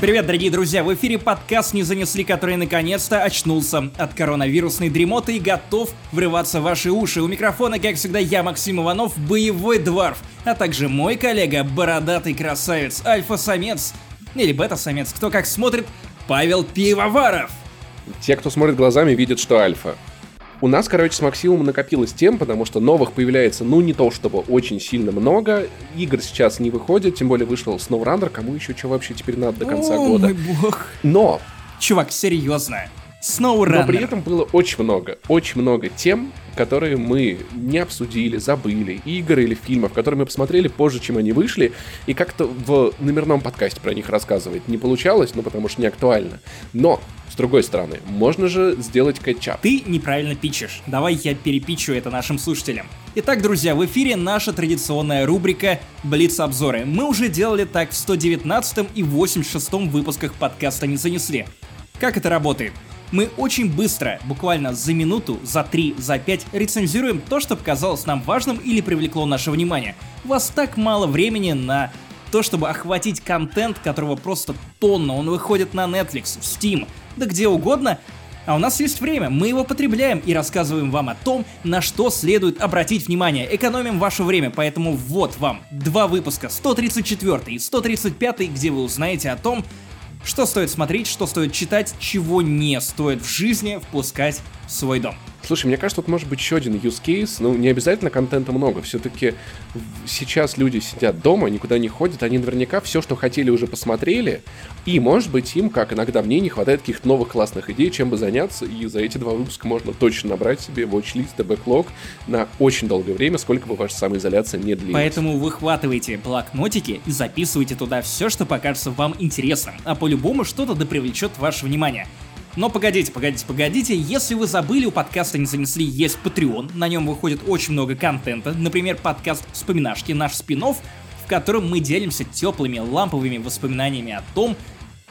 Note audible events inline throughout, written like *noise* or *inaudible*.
Привет, дорогие друзья! В эфире подкаст «Не занесли», который наконец-то очнулся от коронавирусной дремоты и готов врываться в ваши уши. У микрофона, как всегда, я, Максим Иванов, боевой дворф, а также мой коллега, бородатый красавец, альфа-самец, или бета-самец, кто как смотрит, Павел Пивоваров. Те, кто смотрит глазами, видят, что альфа. У нас, короче, с Максимом накопилось тем, потому что новых появляется, ну, не то чтобы очень сильно много. Игр сейчас не выходит, тем более вышел SnowRunner, кому еще что вообще теперь надо до конца О, года. мой бог. Но, Чувак, серьезно. SnowRunner. но при этом было очень много, очень много тем, которые мы не обсудили, забыли, игр или фильмов, которые мы посмотрели позже, чем они вышли, и как-то в номерном подкасте про них рассказывать не получалось, ну, потому что не актуально. Но, с другой стороны, можно же сделать кэтчап. Ты неправильно пичешь. Давай я перепичу это нашим слушателям. Итак, друзья, в эфире наша традиционная рубрика Блиц-обзоры. Мы уже делали так в 119 и 86 выпусках подкаста «Не занесли». Как это работает? Мы очень быстро, буквально за минуту, за три, за пять, рецензируем то, что показалось нам важным или привлекло наше внимание. У вас так мало времени на то, чтобы охватить контент, которого просто тонна. Он выходит на Netflix, в Steam, да где угодно. А у нас есть время, мы его потребляем и рассказываем вам о том, на что следует обратить внимание. Экономим ваше время, поэтому вот вам два выпуска, 134 и 135, где вы узнаете о том, что стоит смотреть, что стоит читать, чего не стоит в жизни впускать в свой дом. Слушай, мне кажется, тут может быть еще один use case. Ну, не обязательно контента много. Все-таки сейчас люди сидят дома, никуда не ходят. Они наверняка все, что хотели, уже посмотрели. И, может быть, им, как иногда мне, не хватает каких-то новых классных идей, чем бы заняться. И за эти два выпуска можно точно набрать себе watch-list и бэклог на очень долгое время, сколько бы ваша самоизоляция не длилась. Поэтому выхватывайте блокнотики и записывайте туда все, что покажется вам интересным. А по-любому что-то да привлечет ваше внимание. Но погодите, погодите, погодите, если вы забыли, у подкаста не занесли есть Patreon, на нем выходит очень много контента, например, подкаст «Вспоминашки», наш спин в котором мы делимся теплыми ламповыми воспоминаниями о том,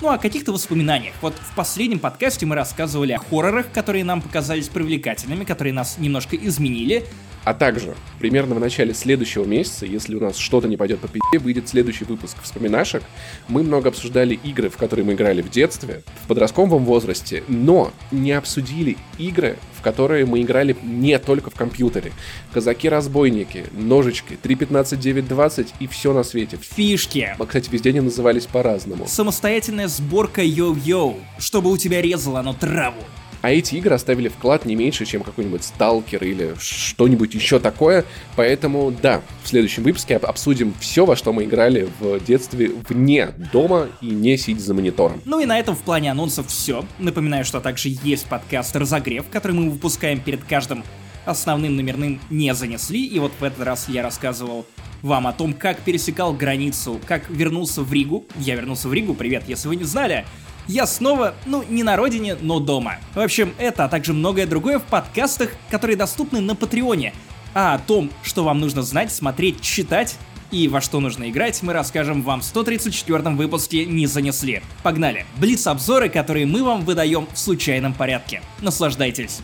ну, о каких-то воспоминаниях. Вот в последнем подкасте мы рассказывали о хоррорах, которые нам показались привлекательными, которые нас немножко изменили, А также, примерно в начале следующего месяца, если у нас что-то не пойдет по пи***, выйдет следующий выпуск вспоминашек. Мы много обсуждали игры, в которые мы играли в детстве, в подростковом возрасте, но не обсудили игры, в которые мы играли не только в компьютере. Казаки-разбойники, ножички, 3.15.9.20 и все на свете. фишки, Кстати, везде они назывались по-разному. самостоятельная сборка йо-йо, чтобы у тебя резало оно траву. А эти игры оставили вклад не меньше, чем какой-нибудь Сталкер или что-нибудь еще такое. Поэтому, да, в следующем выпуске об- обсудим все, во что мы играли в детстве вне дома и не сидя за монитором. Ну и на этом в плане анонсов все. Напоминаю, что также есть подкаст «Разогрев», который мы выпускаем перед каждым основным номерным «Не занесли». И вот в этот раз я рассказывал вам о том, как пересекал границу, как вернулся в Ригу. Я вернулся в Ригу, привет, если вы не знали. Я снова, ну, не на родине, но дома. В общем, это, а также многое другое в подкастах, которые доступны на Патреоне. А о том, что вам нужно знать, смотреть, читать и во что нужно играть, мы расскажем вам в 134 выпуске «Не занесли». Погнали! Блиц-обзоры, которые мы вам выдаем в случайном порядке. Наслаждайтесь!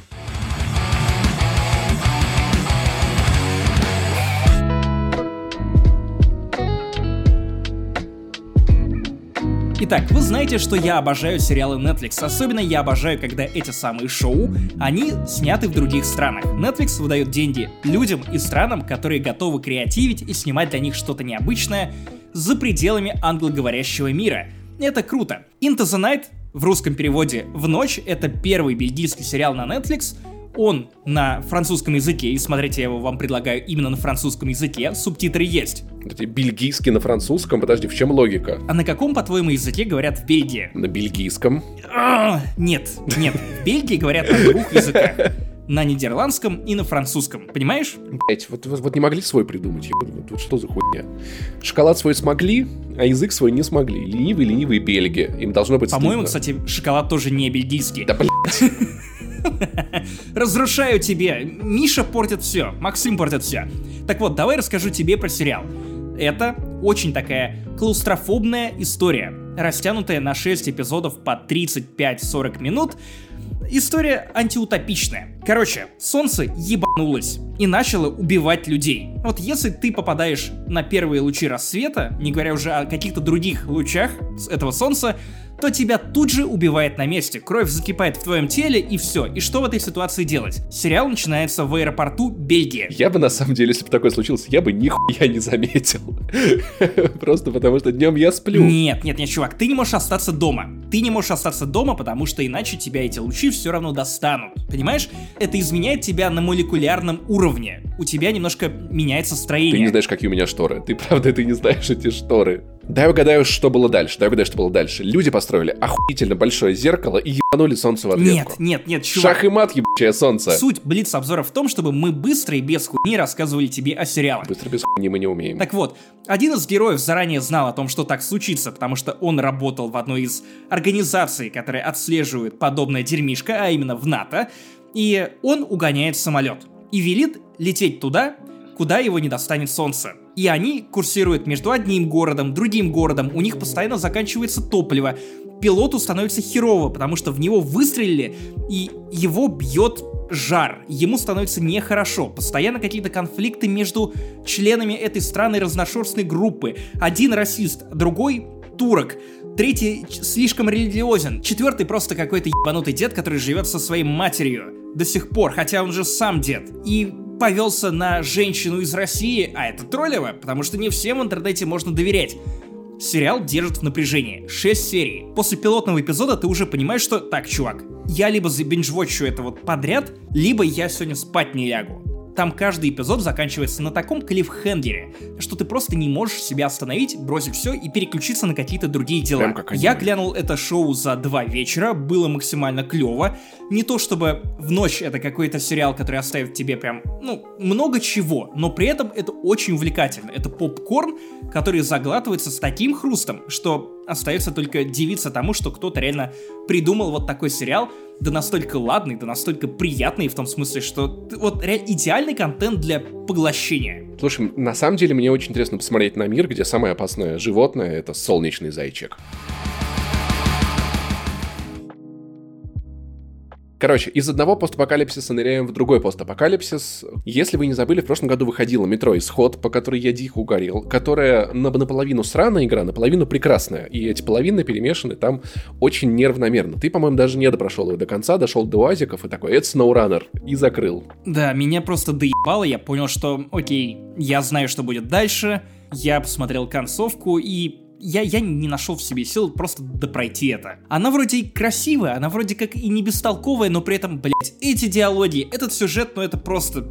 Итак, вы знаете, что я обожаю сериалы Netflix. Особенно я обожаю, когда эти самые шоу, они сняты в других странах. Netflix выдает деньги людям и странам, которые готовы креативить и снимать для них что-то необычное за пределами англоговорящего мира. Это круто. Into the Night в русском переводе «В ночь» — это первый бельгийский сериал на Netflix, он на французском языке, и смотрите, я его вам предлагаю именно на французском языке, субтитры есть. Эти бельгийский на французском, подожди, в чем логика? А на каком, по-твоему, языке говорят в Бельгии? На бельгийском. А, Нет, нет, в Бельгии говорят на двух языках. На нидерландском и на французском, понимаешь? Блять, вот, вот, вот не могли свой придумать, ебать, вот, вот что за хуйня? Шоколад свой смогли, а язык свой не смогли. Ленивые, ленивые бельги. Им должно быть По-моему, стыдно. кстати, шоколад тоже не бельгийский. Да, блядь. *laughs* Разрушаю тебе. Миша портит все, Максим портит все. Так вот, давай расскажу тебе про сериал. Это очень такая клаустрофобная история, растянутая на 6 эпизодов по 35-40 минут. История антиутопичная. Короче, солнце ебанулось и начало убивать людей. Вот если ты попадаешь на первые лучи рассвета, не говоря уже о каких-то других лучах этого солнца, то тебя тут же убивает на месте. Кровь закипает в твоем теле и все. И что в этой ситуации делать? Сериал начинается в аэропорту Бельгии. Я бы на самом деле, если бы такое случилось, я бы нихуя не заметил. *laughs* Просто потому что днем я сплю. Нет, нет, нет, чувак, ты не можешь остаться дома. Ты не можешь остаться дома, потому что иначе тебя эти лучи все равно достанут. Понимаешь? Это изменяет тебя на молекулярном уровне. У тебя немножко меняется строение. Ты не знаешь, какие у меня шторы. Ты правда, ты не знаешь эти шторы. Дай угадаю, что было дальше. Дай угадаю, что было дальше. Люди построили охуительно большое зеркало и ебанули солнце в ответку. Нет, нет, нет, чувак. Шах и мат, ебучее солнце. Суть Блиц-обзора в том, чтобы мы быстро и без хуйни рассказывали тебе о сериалах. Быстро без хуйни мы не умеем. Так вот, один из героев заранее знал о том, что так случится, потому что он работал в одной из организаций, которые отслеживают подобное дерьмишко, а именно в НАТО, и он угоняет самолет и велит лететь туда, куда его не достанет солнце. И они курсируют между одним городом, другим городом, у них постоянно заканчивается топливо. Пилоту становится херово, потому что в него выстрелили, и его бьет жар, ему становится нехорошо, постоянно какие-то конфликты между членами этой странной разношерстной группы. Один расист, другой турок, третий слишком религиозен, четвертый просто какой-то ебанутый дед, который живет со своей матерью до сих пор, хотя он же сам дед. И повелся на женщину из России, а это троллево, потому что не всем в интернете можно доверять. Сериал держит в напряжении. 6 серий. После пилотного эпизода ты уже понимаешь, что так, чувак, я либо забинжвочу это вот подряд, либо я сегодня спать не лягу. Там каждый эпизод заканчивается на таком клиффхенгере, что ты просто не можешь себя остановить, бросить все и переключиться на какие-то другие дела. Я глянул это шоу за два вечера, было максимально клево. Не то чтобы в ночь это какой-то сериал, который оставит тебе прям, ну, много чего, но при этом это очень увлекательно. Это попкорн, который заглатывается с таким хрустом, что остается только дивиться тому, что кто-то реально придумал вот такой сериал, да настолько ладный, да настолько приятный, в том смысле, что вот реально идеальный контент для поглощения. Слушай, на самом деле мне очень интересно посмотреть на мир, где самое опасное животное — это солнечный зайчик. Короче, из одного постапокалипсиса ныряем в другой постапокалипсис. Если вы не забыли, в прошлом году выходила метро Исход, по которой я дико угорел, которая на- наполовину сраная игра, наполовину прекрасная. И эти половины перемешаны там очень нервномерно. Ты, по-моему, даже не допрошел ее до конца, дошел до уазиков и такой, это SnowRunner, и закрыл. Да, меня просто доебало, я понял, что, окей, я знаю, что будет дальше, я посмотрел концовку и я, я не нашел в себе сил просто допройти это. Она вроде и красивая, она вроде как и не бестолковая, но при этом, блять, эти диалоги, этот сюжет, ну это просто...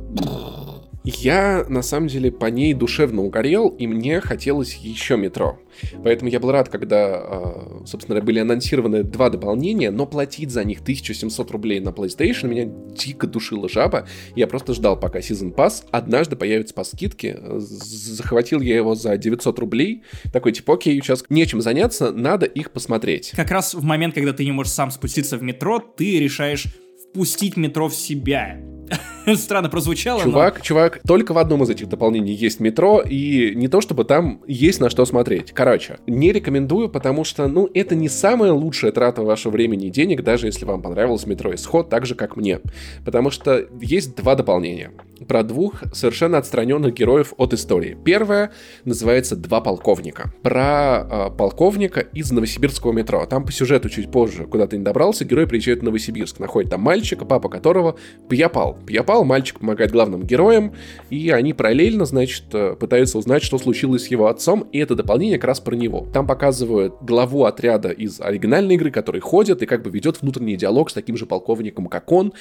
Я, на самом деле, по ней душевно угорел, и мне хотелось еще метро. Поэтому я был рад, когда, э, собственно, были анонсированы два дополнения, но платить за них 1700 рублей на PlayStation меня дико душила жаба. Я просто ждал, пока Season Pass однажды появится по скидке. Захватил я его за 900 рублей. Такой, типа, окей, сейчас нечем заняться, надо их посмотреть. Как раз в момент, когда ты не можешь сам спуститься в метро, ты решаешь впустить метро в себя. *laughs* Странно прозвучало, но... Чувак, чувак, только в одном из этих дополнений есть метро, и не то чтобы там есть на что смотреть. Короче, не рекомендую, потому что, ну, это не самая лучшая трата вашего времени и денег, даже если вам понравилось метро Исход, так же, как мне. Потому что есть два дополнения. Про двух совершенно отстраненных героев от истории. Первое называется «Два полковника». Про э, полковника из новосибирского метро. Там по сюжету чуть позже, куда ты не добрался, герой приезжает в Новосибирск, находит там мальчика, папа которого пьяпал. Пьяпал, мальчик помогает главным героям, и они параллельно, значит, э, пытаются узнать, что случилось с его отцом, и это дополнение как раз про него. Там показывают главу отряда из оригинальной игры, который ходит и как бы ведет внутренний диалог с таким же полковником, как он.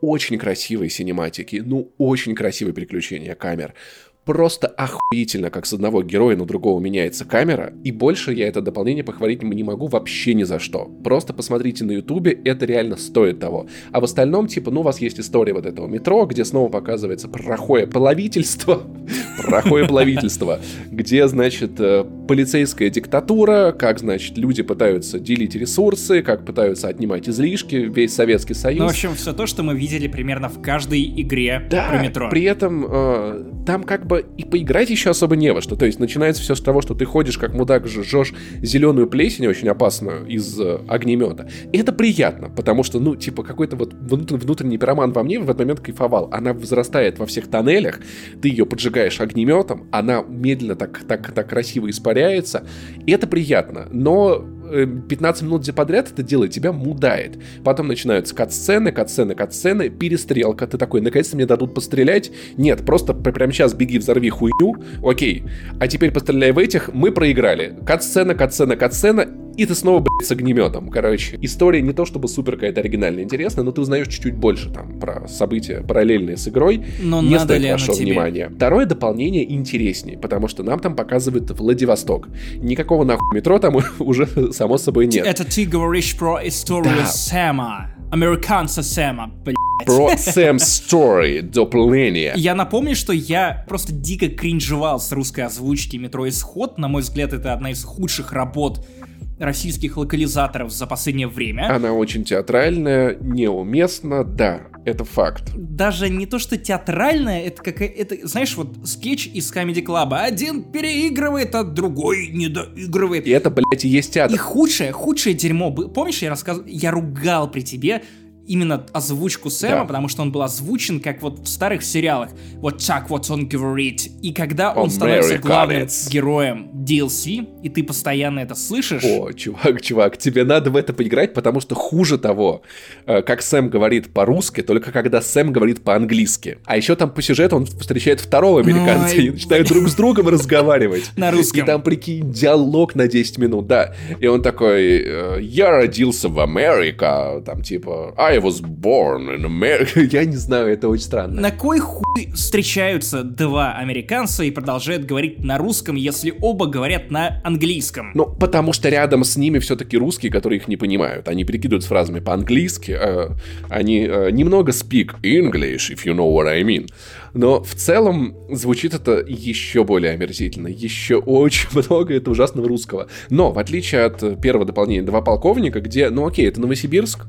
Очень красивые синематики, ну, очень красивые переключения камер. Просто охуительно, как с одного героя на другого меняется камера, и больше я это дополнение похвалить не могу вообще ни за что. Просто посмотрите на ютубе, это реально стоит того. А в остальном, типа, ну, у вас есть история вот этого метро, где снова показывается плохое половительство, *laughs* плохое половительство, где, значит, э, полицейская диктатура, как, значит, люди пытаются делить ресурсы, как пытаются отнимать излишки, весь Советский Союз. Ну, в общем, все то, что мы видели примерно в каждой игре Да, про метро. при этом э, там как бы и поиграть еще особо не во что. То есть начинается все с того, что ты ходишь как мудак, жжешь зеленую плесень очень опасную из э, огнемета. И это приятно, потому что, ну, типа, какой-то вот внутренний пироман во мне в этот момент кайфовал. Она возрастает во всех тоннелях, ты ее поджигаешь огнеметом, она медленно так, так, так красиво испаряется, и это приятно. Но 15 э, минут за подряд это делает, тебя мудает. Потом начинаются кат-сцены, кат-сцены, кат-сцены, перестрелка. Ты такой, наконец-то мне дадут пострелять. Нет, просто прямо сейчас беги, взорви хуйню. Окей. А теперь постреляй в этих, мы проиграли. Кат-сцена, кат-сцена, кат-сцена, и ты снова, блядь, с огнеметом. Короче, история не то чтобы супер какая-то оригинальная интересная, но ты узнаешь чуть-чуть больше там про события параллельные с игрой. Но не стоит вашего внимания. Второе дополнение интереснее, потому что нам там показывают Владивосток. Никакого нахуй метро там *laughs* уже само собой нет. Это ты говоришь про историю да. Сэма. Американца Сэма, блядь. Про Сэм Story, дополнение. Я напомню, что я просто дико кринжевал с русской озвучки «Метро Исход». На мой взгляд, это одна из худших работ российских локализаторов за последнее время. Она очень театральная, неуместна, да, это факт. Даже не то, что театральная, это как это, знаешь, вот скетч из Comedy Club. Один переигрывает, а другой не доигрывает. И это, блядь, и есть театр. И худшее, худшее дерьмо. Помнишь, я рассказывал, я ругал при тебе именно озвучку Сэма, да. потому что он был озвучен как вот в старых сериалах. Вот так вот он говорит. И когда он, он становится главным героем DLC, и ты постоянно это слышишь... О, чувак, чувак, тебе надо в это поиграть, потому что хуже того, э, как Сэм говорит по-русски, только когда Сэм говорит по-английски. А еще там по сюжету он встречает второго американца Ой. и начинают друг с другом разговаривать. *laughs* На русском. И там, прикинь, диалог на 10 минут, да. И он такой, «Э, я родился в Америке, там типа, I was born in America. *laughs* Я не знаю, это очень странно. На кой хуй встречаются два американца и продолжают говорить на русском, если оба говорят на английском? Ну, потому что рядом с ними все-таки русские, которые их не понимают. Они перекидывают с фразами по-английски. Э, они э, немного speak English, if you know what I mean. Но в целом звучит это еще более омерзительно. Еще очень много это ужасного русского. Но, в отличие от первого дополнения «Два полковника», где, ну окей, это Новосибирск,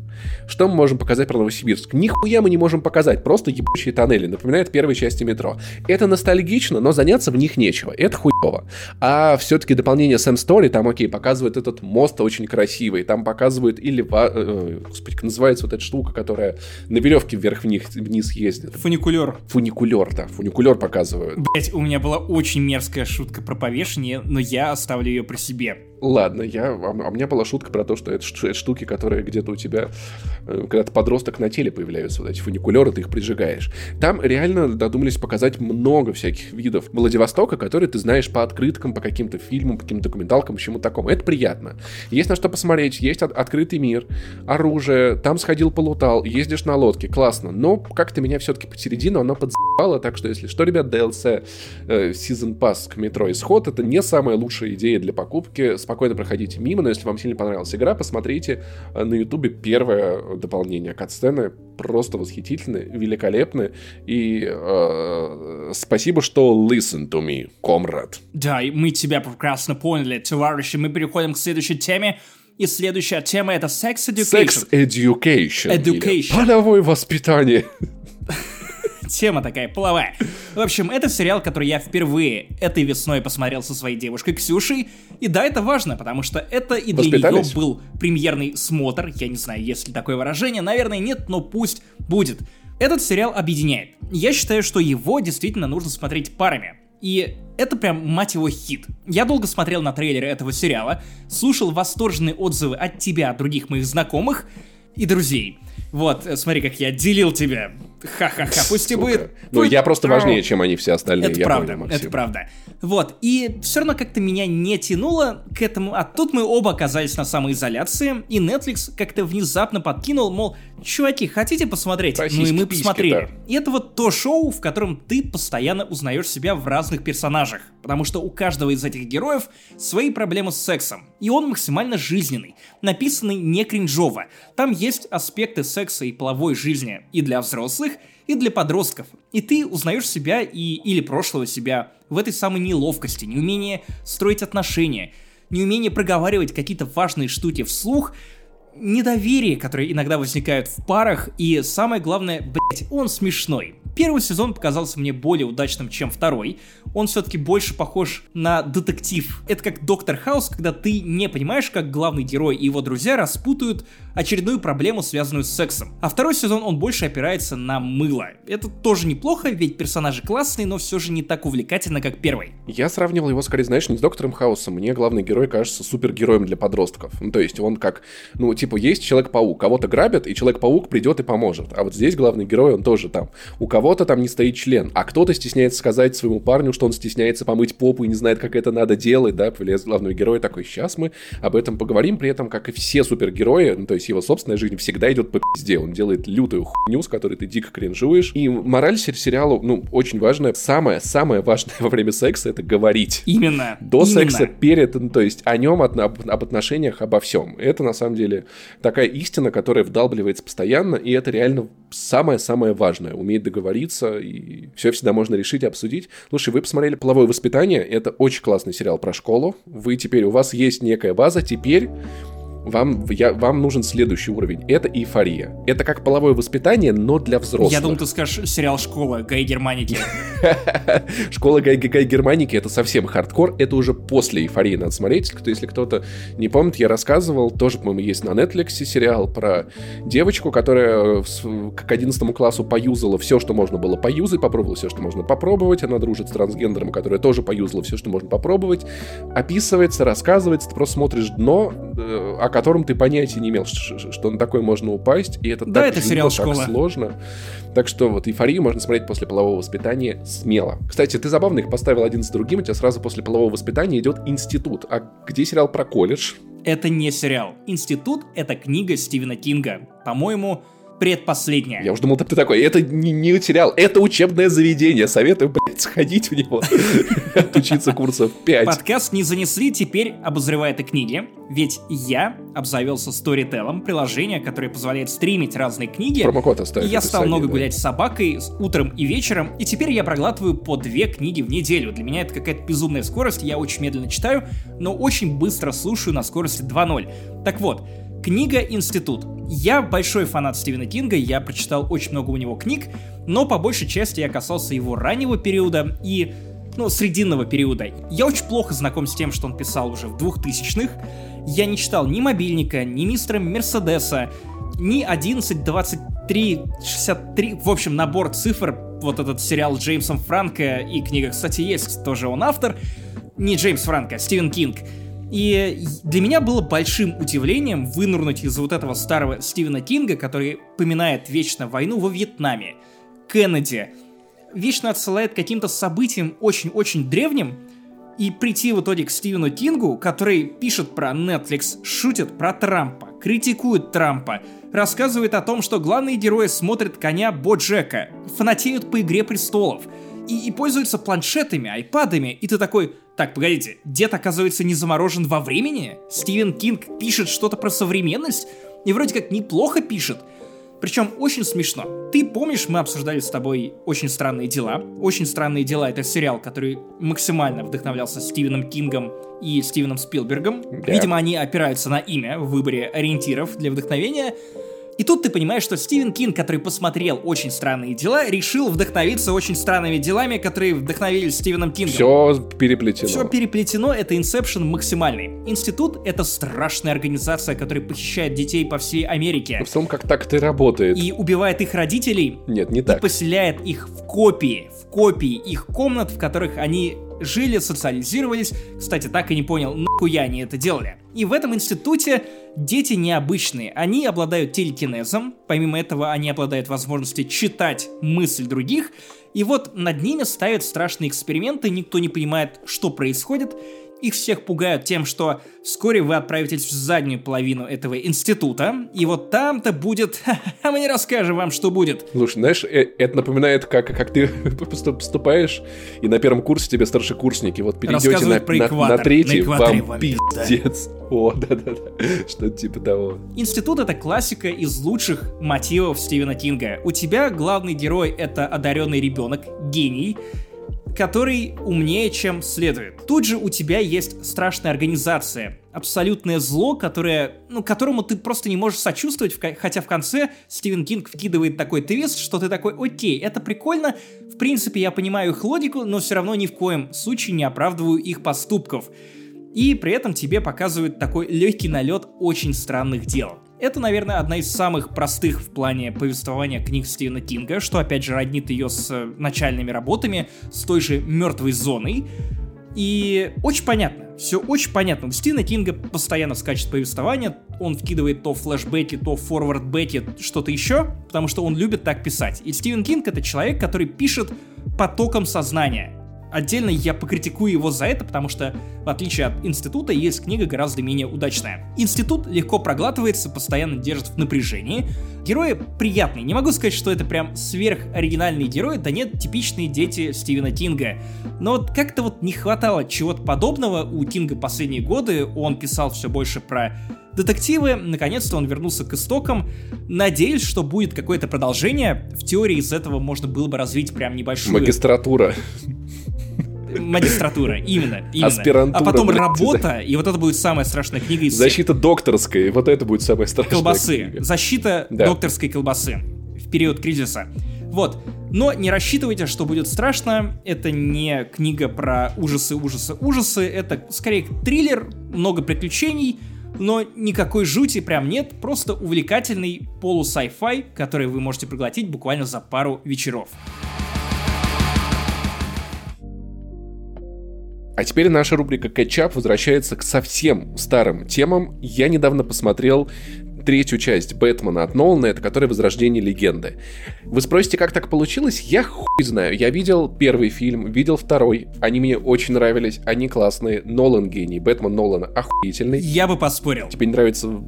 что мы можем показать про Новосибирск? Нихуя мы не можем показать, просто ебучие тоннели, напоминает первой части метро. Это ностальгично, но заняться в них нечего, это хуево. А все-таки дополнение Sam Story, там, окей, показывает этот мост очень красивый, там показывают или, э, господи, как называется вот эта штука, которая на веревке вверх-вниз ездит? Фуникулер. Фуникулер, да, фуникулер показывают. Блять, у меня была очень мерзкая шутка про повешение, но я оставлю ее про себе. Ладно, я, а, у меня была шутка про то, что это, штуки, которые где-то у тебя, э, когда ты подросток на теле появляются, вот эти фуникулеры, ты их прижигаешь. Там реально додумались показать много всяких видов Владивостока, которые ты знаешь по открыткам, по каким-то фильмам, по каким-то документалкам, чему такому. Это приятно. Есть на что посмотреть, есть от, открытый мир, оружие, там сходил, полутал, ездишь на лодке, классно. Но как-то меня все-таки посередину оно подзабало, так что если что, ребят, DLC э, Season Pass к метро Исход, это не самая лучшая идея для покупки спокойно проходите мимо, но если вам сильно понравилась игра, посмотрите э, на ютубе первое дополнение. Катсцены просто восхитительны, великолепны, и э, спасибо, что listen to me, комрад. Да, мы тебя прекрасно поняли, товарищи. Мы переходим к следующей теме. И следующая тема это Sex Education. Sex Education. Education. Половое воспитание *laughs* тема такая половая. В общем, это сериал, который я впервые этой весной посмотрел со своей девушкой Ксюшей. И да, это важно, потому что это и для нее был премьерный смотр. Я не знаю, есть ли такое выражение. Наверное, нет, но пусть будет. Этот сериал объединяет. Я считаю, что его действительно нужно смотреть парами. И это прям, мать его, хит. Я долго смотрел на трейлеры этого сериала, слушал восторженные отзывы от тебя, от других моих знакомых и друзей. Вот, э, смотри, как я делил тебя. Ха-ха-ха, пусть и будет. Ну, я просто важнее, чем они все остальные. Это правда, это правда. Вот, и все равно как-то меня не тянуло к этому, а тут мы оба оказались на самоизоляции, и Netflix как-то внезапно подкинул, мол, чуваки, хотите посмотреть? ну и мы посмотрели. И это вот то шоу, в котором ты постоянно узнаешь себя в разных персонажах, потому что у каждого из этих героев свои проблемы с сексом, и он максимально жизненный, написанный не кринжово. Там есть аспекты секса и половой жизни и для взрослых, и для подростков. И ты узнаешь себя и или прошлого себя в этой самой неловкости, неумение строить отношения, неумение проговаривать какие-то важные штуки вслух, недоверие, которое иногда возникает в парах, и самое главное, блять, он смешной. Первый сезон показался мне более удачным, чем второй. Он все-таки больше похож на детектив. Это как Доктор Хаус, когда ты не понимаешь, как главный герой и его друзья распутают очередную проблему, связанную с сексом. А второй сезон он больше опирается на мыло. Это тоже неплохо, ведь персонажи классные, но все же не так увлекательно, как первый. Я сравнивал его скорее, знаешь, не с Доктором Хаусом. Мне главный герой кажется супергероем для подростков. Ну, то есть он как, ну, типа, есть Человек-паук, кого-то грабят, и Человек-паук придет и поможет. А вот здесь главный герой, он тоже там. У кого-то там не стоит член, а кто-то стесняется сказать своему парню, что он стесняется помыть попу и не знает, как это надо делать, да, появляется главный герой такой, сейчас мы об этом поговорим, при этом, как и все супергерои, ну, то есть его собственная жизнь всегда идет по пизде, он делает лютую хуйню, с которой ты дико кринжуешь, и мораль сериалу, ну, очень важная, самое-самое важное во время секса это говорить. Именно. До именно. секса, перед, ну, то есть о нем, об, об отношениях, обо всем. Это на самом деле такая истина, которая вдалбливается постоянно, и это реально самое-самое важное. Уметь договориться, и все всегда можно решить и обсудить. Слушай, вы посмотрели «Половое воспитание», это очень классный сериал про школу. Вы теперь, у вас есть некая база, теперь вам, я, вам нужен следующий уровень. Это эйфория. Это как половое воспитание, но для взрослых. Я думал, ты скажешь сериал «Школа» Гай Германики. *laughs* Школа Гай, Германики — это совсем хардкор. Это уже после эйфории надо смотреть. Если кто-то не помнит, я рассказывал, тоже, по-моему, есть на Netflix сериал про девочку, которая к 11 классу поюзала все, что можно было поюзать, попробовала все, что можно попробовать. Она дружит с трансгендером, которая тоже поюзала все, что можно попробовать. Описывается, рассказывается, ты просто смотришь дно, э, котором ты понятия не имел, что, что на такое можно упасть, и это да, так это сериал так «Школа». сложно. Так что вот эйфорию можно смотреть после полового воспитания смело. Кстати, ты забавно их поставил один с другим, у тебя сразу после полового воспитания идет институт. А где сериал про колледж? Это не сериал. Институт — это книга Стивена Кинга. По-моему, предпоследняя. Я уже думал, ты такой, это не, не сериал, это учебное заведение. Советую, блядь, сходить в него. *laughs* Отучиться курсов 5. Подкаст не занесли, теперь обозревая этой книги. Ведь я обзавелся Storytel, приложение, которое позволяет стримить разные книги. Промокод оставь. И я стал много гулять с собакой с- утром и вечером, и теперь я проглатываю по две книги в неделю. Для меня это какая-то безумная скорость, я очень медленно читаю, но очень быстро слушаю на скорости 2.0. Так вот, книга «Институт». Я большой фанат Стивена Кинга, я прочитал очень много у него книг, но по большей части я касался его раннего периода и ну, срединного периода. Я очень плохо знаком с тем, что он писал уже в 2000-х. Я не читал ни «Мобильника», ни «Мистера Мерседеса», ни 11, 23, 63, в общем, набор цифр, вот этот сериал Джеймсом Франко, и книга, кстати, есть, тоже он автор, не Джеймс Франко, Стивен Кинг. И для меня было большим удивлением вынурнуть из вот этого старого Стивена Кинга, который поминает вечно войну во Вьетнаме, Кеннеди, вечно отсылает каким-то событиям очень-очень древним, и прийти в итоге к Стивену Кингу, который пишет про Netflix, шутит про Трампа, критикует Трампа, рассказывает о том, что главные герои смотрят коня Боджека, фанатеют по Игре Престолов, и, и пользуются планшетами, айпадами, и ты такой, так, погодите, дед оказывается не заморожен во времени? Стивен Кинг пишет что-то про современность? И вроде как неплохо пишет. Причем очень смешно. Ты помнишь, мы обсуждали с тобой «Очень странные дела». «Очень странные дела» — это сериал, который максимально вдохновлялся Стивеном Кингом и Стивеном Спилбергом. Да. Видимо, они опираются на имя в выборе ориентиров для вдохновения. И тут ты понимаешь, что Стивен Кинг, который посмотрел «Очень странные дела», решил вдохновиться очень странными делами, которые вдохновили Стивеном Кингом. Все переплетено. Все переплетено, это inception максимальный. Институт — это страшная организация, которая похищает детей по всей Америке В целом, как так-то и работает. и убивает их родителей, Нет, не и так. поселяет их в копии, в копии их комнат, в которых они жили, социализировались. Кстати, так и не понял, нахуя они это делали. И в этом институте дети необычные. Они обладают телекинезом, помимо этого они обладают возможностью читать мысль других, и вот над ними ставят страшные эксперименты, никто не понимает, что происходит, их всех пугают тем, что вскоре вы отправитесь в заднюю половину этого института, и вот там-то будет... *laughs* А мы не расскажем вам, что будет. Слушай, знаешь, э- это напоминает, как, как ты *laughs* поступ- поступаешь, и на первом курсе тебе старшекурсники вот перейдете на, про на- экватор. на третий, На вам вам пиздец. О, *laughs* да-да-да, что-то типа того. Институт — это классика из лучших мотивов Стивена Кинга. У тебя главный герой — это одаренный ребенок, гений, который умнее, чем следует. Тут же у тебя есть страшная организация, абсолютное зло, которое, ну, которому ты просто не можешь сочувствовать, хотя в конце Стивен Кинг вкидывает такой твист, что ты такой, окей, это прикольно, в принципе, я понимаю их логику, но все равно ни в коем случае не оправдываю их поступков. И при этом тебе показывают такой легкий налет очень странных дел. Это, наверное, одна из самых простых в плане повествования книг Стивена Кинга, что опять же роднит ее с э, начальными работами, с той же мертвой зоной. И очень понятно, все очень понятно. У Стивена Кинга постоянно скачет повествование, он вкидывает то флешбеки, то форвардбеки, что-то еще, потому что он любит так писать. И Стивен Кинг это человек, который пишет потоком сознания. Отдельно я покритикую его за это, потому что, в отличие от института, есть книга гораздо менее удачная. Институт легко проглатывается, постоянно держит в напряжении. Герои приятные. Не могу сказать, что это прям сверхоригинальные герои, да нет, типичные дети Стивена Кинга. Но вот как-то вот не хватало чего-то подобного у Кинга последние годы. Он писал все больше про детективы. Наконец-то он вернулся к истокам. Надеюсь, что будет какое-то продолжение. В теории из этого можно было бы развить прям небольшую... Магистратура. Магистратура, именно, именно. Аспирантура. А потом работа, и вот это будет самая страшная книга из Защита докторской, вот это будет самая страшная Колбасы. книга. Защита да. докторской колбасы в период кризиса. Вот. Но не рассчитывайте, что будет страшно. Это не книга про ужасы, ужасы, ужасы. Это скорее триллер, много приключений, но никакой жути прям нет. Просто увлекательный полу-сай-фай, который вы можете проглотить буквально за пару вечеров. А теперь наша рубрика «Кетчап» возвращается к совсем старым темам. Я недавно посмотрел третью часть Бэтмена от Нолана, это который «Возрождение легенды». Вы спросите, как так получилось? Я хуй знаю. Я видел первый фильм, видел второй. Они мне очень нравились, они классные. Нолан гений, Бэтмен Нолана охуительный. Я бы поспорил. Тебе не нравится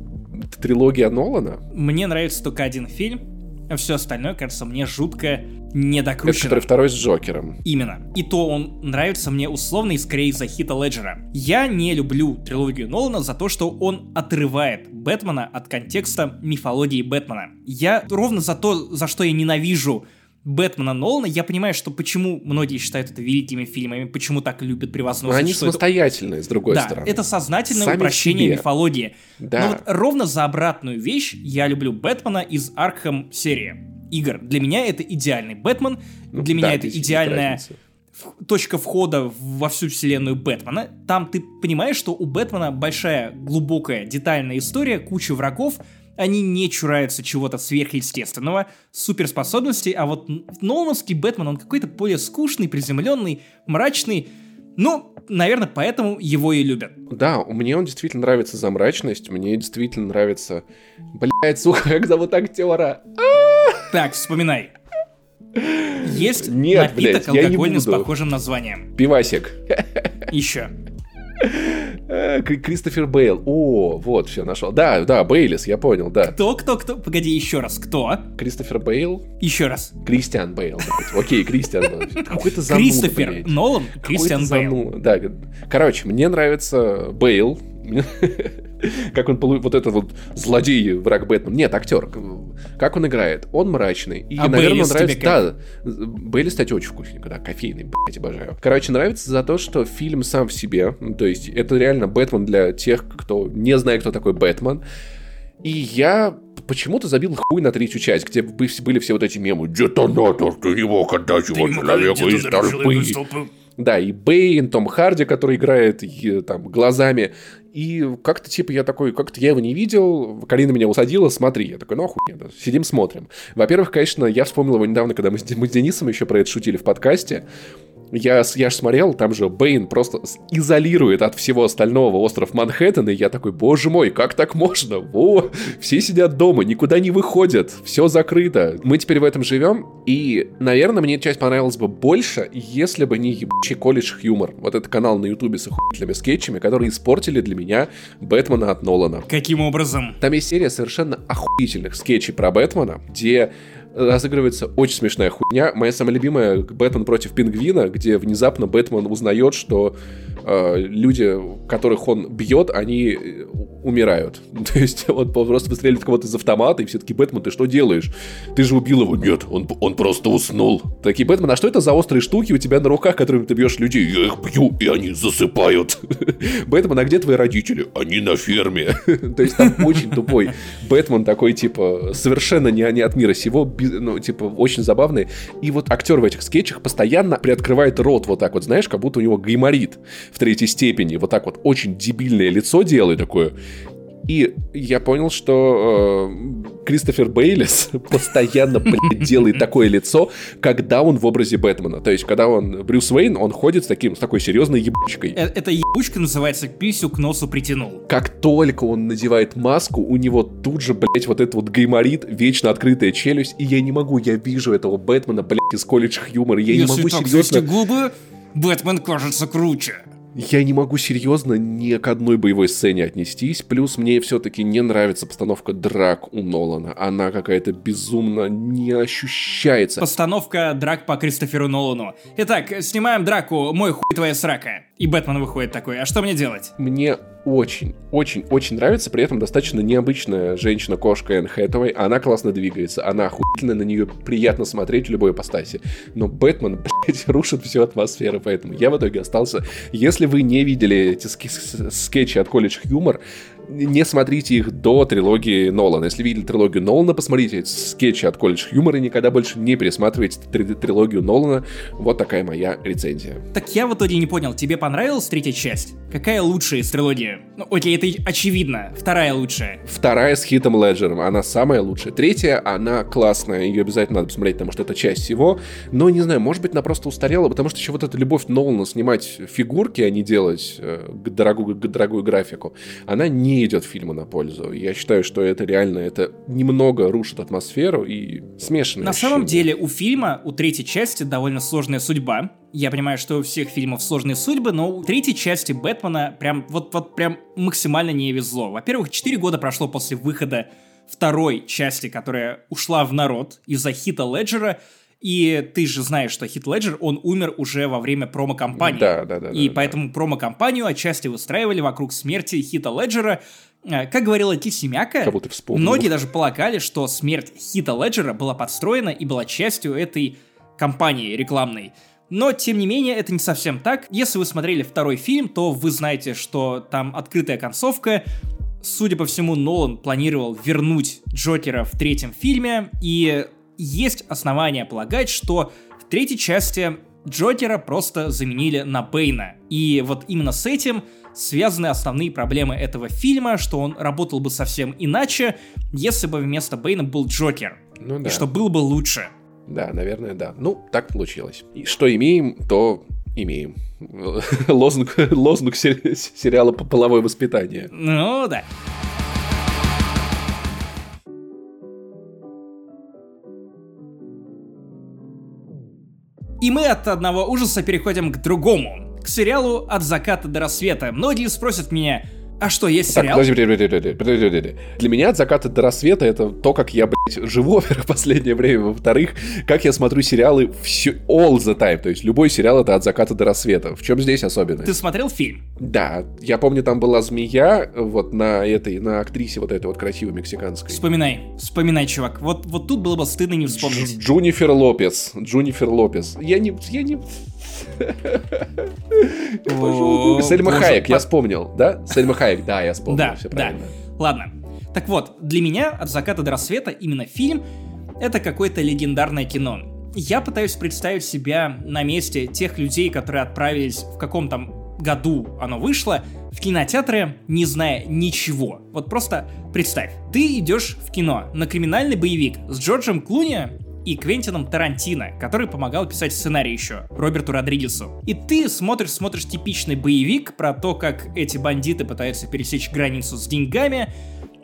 трилогия Нолана? Мне нравится только один фильм, все остальное кажется мне жутко недокручено. Это который второй с Джокером. Именно. И то он нравится мне условно и скорее из-за Хита Леджера. Я не люблю трилогию Нолана за то, что он отрывает Бэтмена от контекста мифологии Бэтмена. Я ровно за то, за что я ненавижу Бэтмена Нолана, я понимаю, что почему многие считают это великими фильмами, почему так любят превозносить. они самостоятельные, это... с другой да, стороны. это сознательное Сами упрощение себе. мифологии. Да. Но вот ровно за обратную вещь я люблю Бэтмена из Арkham серии игр. Для меня это идеальный Бэтмен, ну, для да, меня это идеальная точка входа во всю вселенную Бэтмена. Там ты понимаешь, что у Бэтмена большая, глубокая, детальная история, куча врагов, они не чураются чего-то сверхъестественного, суперспособностей, а вот Нолановский Бэтмен, он какой-то более скучный, приземленный, мрачный, ну, наверное, поэтому его и любят. Да, мне он действительно нравится за мрачность, мне действительно нравится... Блять, сука, *laughs* как зовут актера? Так, вспоминай. Есть Нет, напиток блядь, алкогольный с похожим названием. Пивасик. Еще. Э, Кристофер Бейл. О, вот, все нашел. Да, да, Бейлис, я понял, да. Кто, кто, кто? Погоди, еще раз. Кто? Кристофер Бейл. Еще раз. Кристиан Бейл. Окей, Кристиан Бейл. Какой-то зануда, Кристофер Нолан, Кристиан Бейл. Да, короче, мне нравится Бейл. *laughs* *laughs* как он получил вот этот вот злодей, враг Бэтмен. Нет, актер. Как он играет? Он мрачный. И, а наверное, нравится... Да, Бейли, кстати, очень вкусный, да, кофейный, блядь, обожаю. Короче, нравится за то, что фильм сам в себе, ну, то есть это реально Бэтмен для тех, кто не знает, кто такой Бэтмен. И я почему-то забил хуй на третью часть, где были все вот эти мемы «Детонатор, ты его отдашь его человеку из толпы». Да, и Бейн, Том Харди, который играет и, там глазами. И как-то, типа, я такой, как-то я его не видел, Карина меня усадила, смотри. Я такой, ну, охуенно, сидим, смотрим. Во-первых, конечно, я вспомнил его недавно, когда мы с, мы с Денисом еще про это шутили в подкасте. Я, я ж смотрел, там же Бэйн просто изолирует от всего остального остров Манхэттен, и я такой, боже мой, как так можно? Во, все сидят дома, никуда не выходят, все закрыто. Мы теперь в этом живем, и, наверное, мне часть понравилась бы больше, если бы не ебучий колледж Хьюмор. Вот этот канал на ютубе с охуительными скетчами, которые испортили для меня Бэтмена от Нолана. Каким образом? Там есть серия совершенно охуительных скетчей про Бэтмена, где разыгрывается очень смешная хуйня. Моя самая любимая Бэтмен против Пингвина, где внезапно Бэтмен узнает, что люди, которых он бьет, они умирают. *laughs* То есть он просто выстреливает кого-то из автомата, и все таки Бэтмен, ты что делаешь? Ты же убил его. Нет, он, он просто уснул. Такие, Бэтмен, а что это за острые штуки у тебя на руках, которыми ты бьешь людей? Я их бью, и они засыпают. *laughs* Бэтмен, а где твои родители? Они на ферме. *laughs* То есть там очень тупой Бэтмен такой, типа, совершенно не, не от мира сего, ну, типа, очень забавный. И вот актер в этих скетчах постоянно приоткрывает рот вот так вот, знаешь, как будто у него гайморит в третьей степени. Вот так вот очень дебильное лицо делает такое. И я понял, что э, Кристофер Бейлис *laughs* постоянно, блядь, делает такое лицо, когда он в образе Бэтмена. То есть, когда он Брюс Уэйн, он ходит с, таким, с такой серьезной ебучкой. Э Эта ебучка называется «Писю к носу притянул». Как только он надевает маску, у него тут же, блядь, вот этот вот гайморит, вечно открытая челюсть, и я не могу, я вижу этого Бэтмена, блядь, из колледж Хьюмора, я Если не могу так серьезно... губы, Бэтмен кажется круче. Я не могу серьезно ни к одной боевой сцене отнестись, плюс мне все-таки не нравится постановка драк у Нолана. Она какая-то безумно не ощущается. Постановка драк по Кристоферу Нолану. Итак, снимаем драку «Мой хуй твоя срака». И Бэтмен выходит такой, а что мне делать? Мне очень, очень, очень нравится, при этом достаточно необычная женщина-кошка Энн Хэтэуэй. Она классно двигается, она охуительно, на нее приятно смотреть в любой ипостаси. Но Бэтмен, блядь, *laughs* рушит всю атмосферу, поэтому я в итоге остался... Если вы не видели эти ски- скетчи от College Humor, не смотрите их до трилогии Нолана. Если видели трилогию Нолана, посмотрите скетчи от College Humor и никогда больше не пересматривайте три- трилогию Нолана. Вот такая моя рецензия. Так я в итоге не понял, тебе понравилась третья часть? Какая лучшая из трилогии? Ну, окей, это очевидно. Вторая лучшая. Вторая с Хитом Леджером, она самая лучшая. Третья, она классная, ее обязательно надо посмотреть, потому что это часть всего. Но, не знаю, может быть, она просто устарела, потому что еще вот эта любовь Нолана снимать фигурки, а не делать э, дорогую, дорогую графику, она не идет фильму на пользу. Я считаю, что это реально, это немного рушит атмосферу и смешанное На ощущение. самом деле у фильма, у третьей части довольно сложная судьба. Я понимаю, что у всех фильмов сложные судьбы, но у третьей части Бэтмена прям вот, вот прям максимально не везло. Во-первых, 4 года прошло после выхода второй части, которая ушла в народ из-за хита Леджера, и ты же знаешь, что Хит Леджер, он умер уже во время промо-компании. Да, да, да. И да, поэтому промо-компанию отчасти выстраивали вокруг смерти Хита Леджера. Э, Как говорила вспомнил? многие даже полагали, что смерть Хита Леджера была подстроена и была частью этой кампании рекламной. Но, тем не менее, это не совсем так. Если вы смотрели второй фильм, то вы знаете, что там открытая концовка. Судя по всему, Нолан планировал вернуть Джокера в третьем фильме, и есть основания полагать, что в третьей части Джокера просто заменили на Бэйна. И вот именно с этим связаны основные проблемы этого фильма, что он работал бы совсем иначе, если бы вместо Бэйна был Джокер. Ну да. И что было бы лучше. Да, наверное, да. Ну, так получилось. И что имеем, то имеем. *laughs* Лозунг, лозунг сери- сериала «Половое воспитание». Ну да. И мы от одного ужаса переходим к другому. К сериалу «От заката до рассвета». Многие спросят меня, а что, есть Так, сериал? подожди, подожди, подожди, подожди, подожди. Для меня от заката до рассвета это то, как я, блядь, живу *laughs* в последнее время. Во-вторых, как я смотрю сериалы все all the time. То есть любой сериал это от заката до рассвета. В чем здесь особенность? Ты смотрел фильм? Да, я помню, там была змея вот на этой, на актрисе вот этой вот красивой мексиканской. Вспоминай, вспоминай, чувак. Вот, вот тут было бы стыдно не вспомнить. Дж- Джунифер Лопес. Джунифер Лопес. Я не... Я не... Сельма Хайек, я по- вспомнил, да? Сельма Хайек, да, я вспомнил, Да, все да. правильно. Ладно. Так вот, для меня «От заката до рассвета» именно фильм — это какое-то легендарное кино. Я пытаюсь представить себя на месте тех людей, которые отправились в каком там году оно вышло, в кинотеатры, не зная ничего. Вот просто представь, ты идешь в кино на криминальный боевик с Джорджем Клуни и Квентином Тарантино, который помогал писать сценарий еще, Роберту Родригесу. И ты смотришь, смотришь типичный боевик про то, как эти бандиты пытаются пересечь границу с деньгами,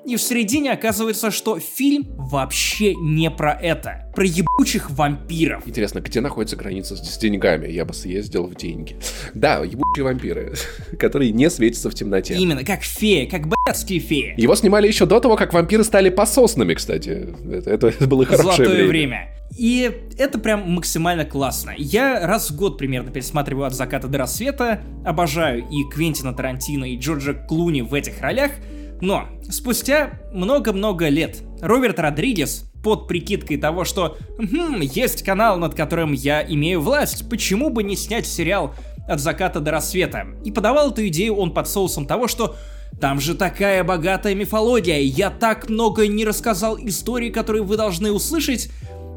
и в середине оказывается, что фильм вообще не про это. Про ебучих вампиров. Интересно, где находится граница с, деньгами? Я бы съездил в деньги. Да, ебучие вампиры, *laughs* которые не светятся в темноте. Именно, как фея, как блядские феи. Его снимали еще до того, как вампиры стали пососными, кстати. Это, это *laughs* было хорошее Золотое время. время. И это прям максимально классно. Я раз в год примерно пересматриваю «От заката до рассвета», обожаю и Квентина Тарантино, и Джорджа Клуни в этих ролях, Но спустя много-много лет Роберт Родригес под прикидкой того, что хм, есть канал, над которым я имею власть, почему бы не снять сериал от заката до рассвета? И подавал эту идею он под соусом того, что там же такая богатая мифология, я так много не рассказал истории, которые вы должны услышать,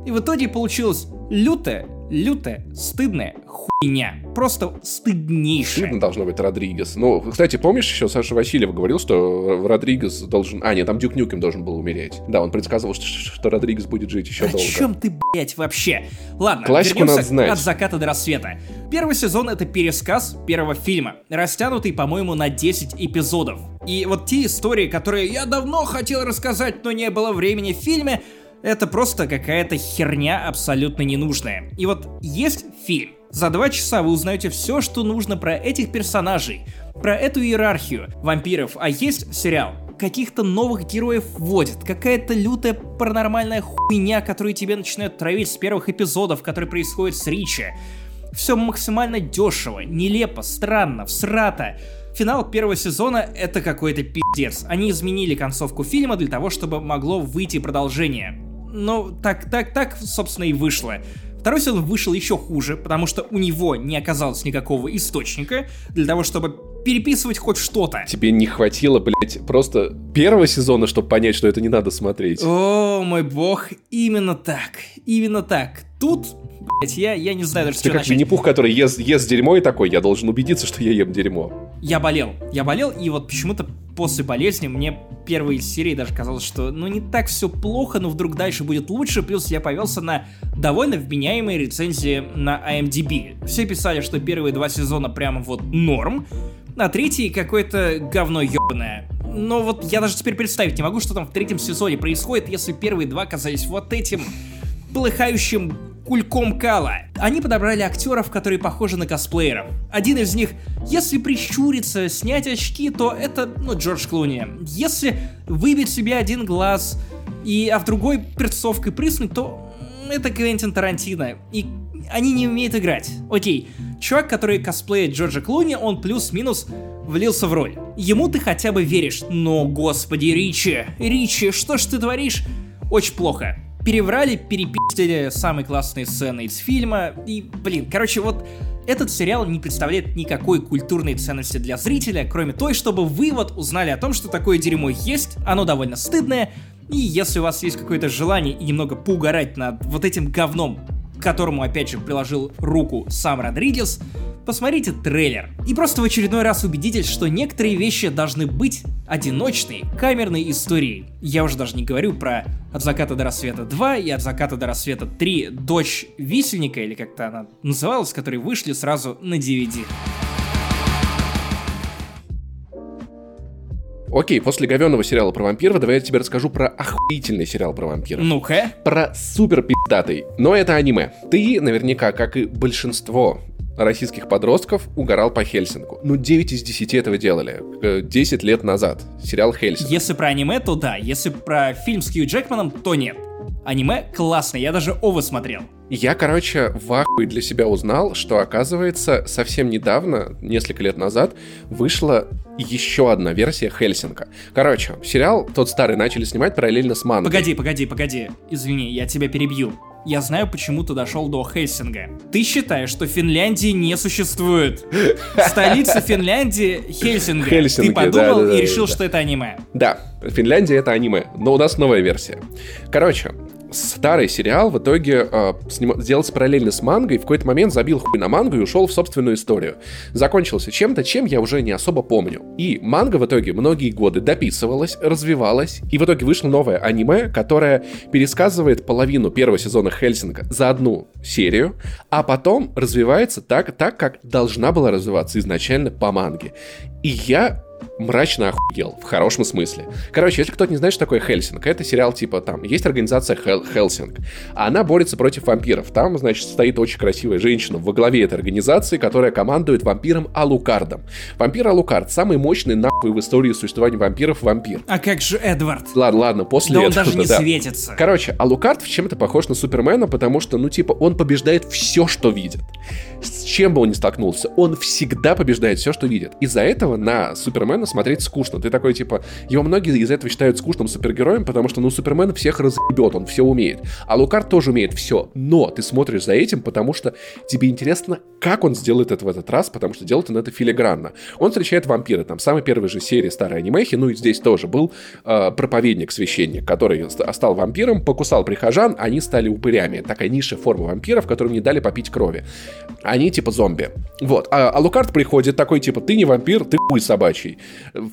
и в итоге получилось лютое, лютое, стыдное хуйня. Просто стыднейшее. Стыдно должно быть Родригес. Ну, кстати, помнишь, еще Саша Васильев говорил, что Родригес должен... А, нет, там Дюк Нюкем должен был умереть. Да, он предсказывал, что, что Родригес будет жить еще О долго. чем ты, блять, вообще? Ладно, Классику вернемся надо знать. от заката до рассвета. Первый сезон — это пересказ первого фильма, растянутый, по-моему, на 10 эпизодов. И вот те истории, которые я давно хотел рассказать, но не было времени в фильме, это просто какая-то херня абсолютно ненужная. И вот есть фильм. За два часа вы узнаете все, что нужно про этих персонажей, про эту иерархию вампиров, а есть сериал. Каких-то новых героев вводят, какая-то лютая паранормальная хуйня, которую тебе начинают травить с первых эпизодов, которые происходят с Ричи. Все максимально дешево, нелепо, странно, всрато. Финал первого сезона — это какой-то пиздец. Они изменили концовку фильма для того, чтобы могло выйти продолжение. Ну, так, так, так, собственно, и вышло. Второй сезон вышел еще хуже, потому что у него не оказалось никакого источника для того, чтобы переписывать хоть что-то. Тебе не хватило, блядь, просто первого сезона, чтобы понять, что это не надо смотреть. О, мой бог, именно так, именно так. Тут, блять, я, я не знаю даже с Ты чего как начать. Винни-Пух, который ест, ест дерьмо и такой, я должен убедиться, что я ем дерьмо. Я болел, я болел, и вот почему-то после болезни мне первой серии даже казалось, что ну не так все плохо, но вдруг дальше будет лучше, плюс я повелся на довольно вменяемые рецензии на IMDb. Все писали, что первые два сезона прямо вот норм, а третий какое-то говно ебаное. Но вот я даже теперь представить не могу, что там в третьем сезоне происходит, если первые два казались вот этим полыхающим кульком кала. Они подобрали актеров, которые похожи на косплееров. Один из них, если прищуриться, снять очки, то это, ну, Джордж Клуни. Если выбить себе один глаз, и, а в другой перцовкой прыснуть, то это Квентин Тарантино. И они не умеют играть. Окей, чувак, который косплеит Джорджа Клуни, он плюс-минус влился в роль. Ему ты хотя бы веришь, но, господи, Ричи, Ричи, что ж ты творишь? Очень плохо. Переврали, перепиздили самые классные сцены из фильма, и, блин, короче, вот этот сериал не представляет никакой культурной ценности для зрителя, кроме той, чтобы вы вот узнали о том, что такое дерьмо есть, оно довольно стыдное, и если у вас есть какое-то желание и немного поугарать над вот этим говном, которому, опять же, приложил руку сам Родригес, посмотрите трейлер. И просто в очередной раз убедитесь, что некоторые вещи должны быть одиночной, камерной историей. Я уже даже не говорю про «От заката до рассвета 2» и «От заката до рассвета 3. Дочь висельника», или как-то она называлась, которые вышли сразу на DVD. Окей, после говенного сериала про вампиров, давай я тебе расскажу про охуительный сериал про вампиров. Ну-ка. Про супер пиздатый. Но это аниме. Ты наверняка, как и большинство российских подростков, угорал по Хельсингу. Ну, 9 из 10 этого делали. Э, 10 лет назад. Сериал Хельсинг. Если про аниме, то да. Если про фильм с Хью Джекманом, то нет. Аниме классное, я даже Ова смотрел. Я, короче, в ахуе для себя узнал, что, оказывается, совсем недавно, несколько лет назад, вышла еще одна версия Хельсинга. Короче, сериал тот старый начали снимать параллельно с мангой. Погоди, погоди, погоди. Извини, я тебя перебью. Я знаю, почему ты дошел до Хельсинга. Ты считаешь, что Финляндии не существует. Столица *laughs* Финляндии Хельсинга. Хельсинки, Ты подумал да-да-да, и решил, да. что это аниме. Да, Финляндия это аниме, но у нас новая версия. Короче, старый сериал в итоге э, сним- сделался параллельно с мангой, в какой-то момент забил хуй на мангу и ушел в собственную историю. Закончился чем-то, чем я уже не особо помню. И манга в итоге многие годы дописывалась, развивалась, и в итоге вышло новое аниме, которое пересказывает половину первого сезона Хельсинга за одну серию, а потом развивается так, так как должна была развиваться изначально по манге. И я мрачно охуел, в хорошем смысле. Короче, если кто-то не знает, что такое Хельсинг, это сериал типа там, есть организация Хел- Хелсинг, а она борется против вампиров. Там, значит, стоит очень красивая женщина во главе этой организации, которая командует вампиром Алукардом. Вампир Алукард, самый мощный нахуй в истории существования вампиров вампир. А как же Эдвард? Ладно, ладно, после Да он этого, даже не да. светится. Короче, Алукард в чем-то похож на Супермена, потому что, ну, типа, он побеждает все, что видит. С чем бы он ни столкнулся, он всегда побеждает все, что видит. Из-за этого на Супермена смотреть скучно. Ты такой, типа, его многие из этого считают скучным супергероем, потому что, ну, Супермен всех разъебет, он все умеет. А Лукард тоже умеет все. Но ты смотришь за этим, потому что тебе интересно, как он сделает это в этот раз, потому что делает он это филигранно. Он встречает вампира. Там самой первой же серии старой анимехи, ну и здесь тоже был э, проповедник, священник, который стал вампиром, покусал прихожан, они стали упырями. Такая низшая форма вампиров, которым не дали попить крови. Они типа зомби. Вот. А, а Лукард приходит такой, типа, ты не вампир, ты хуй собачий.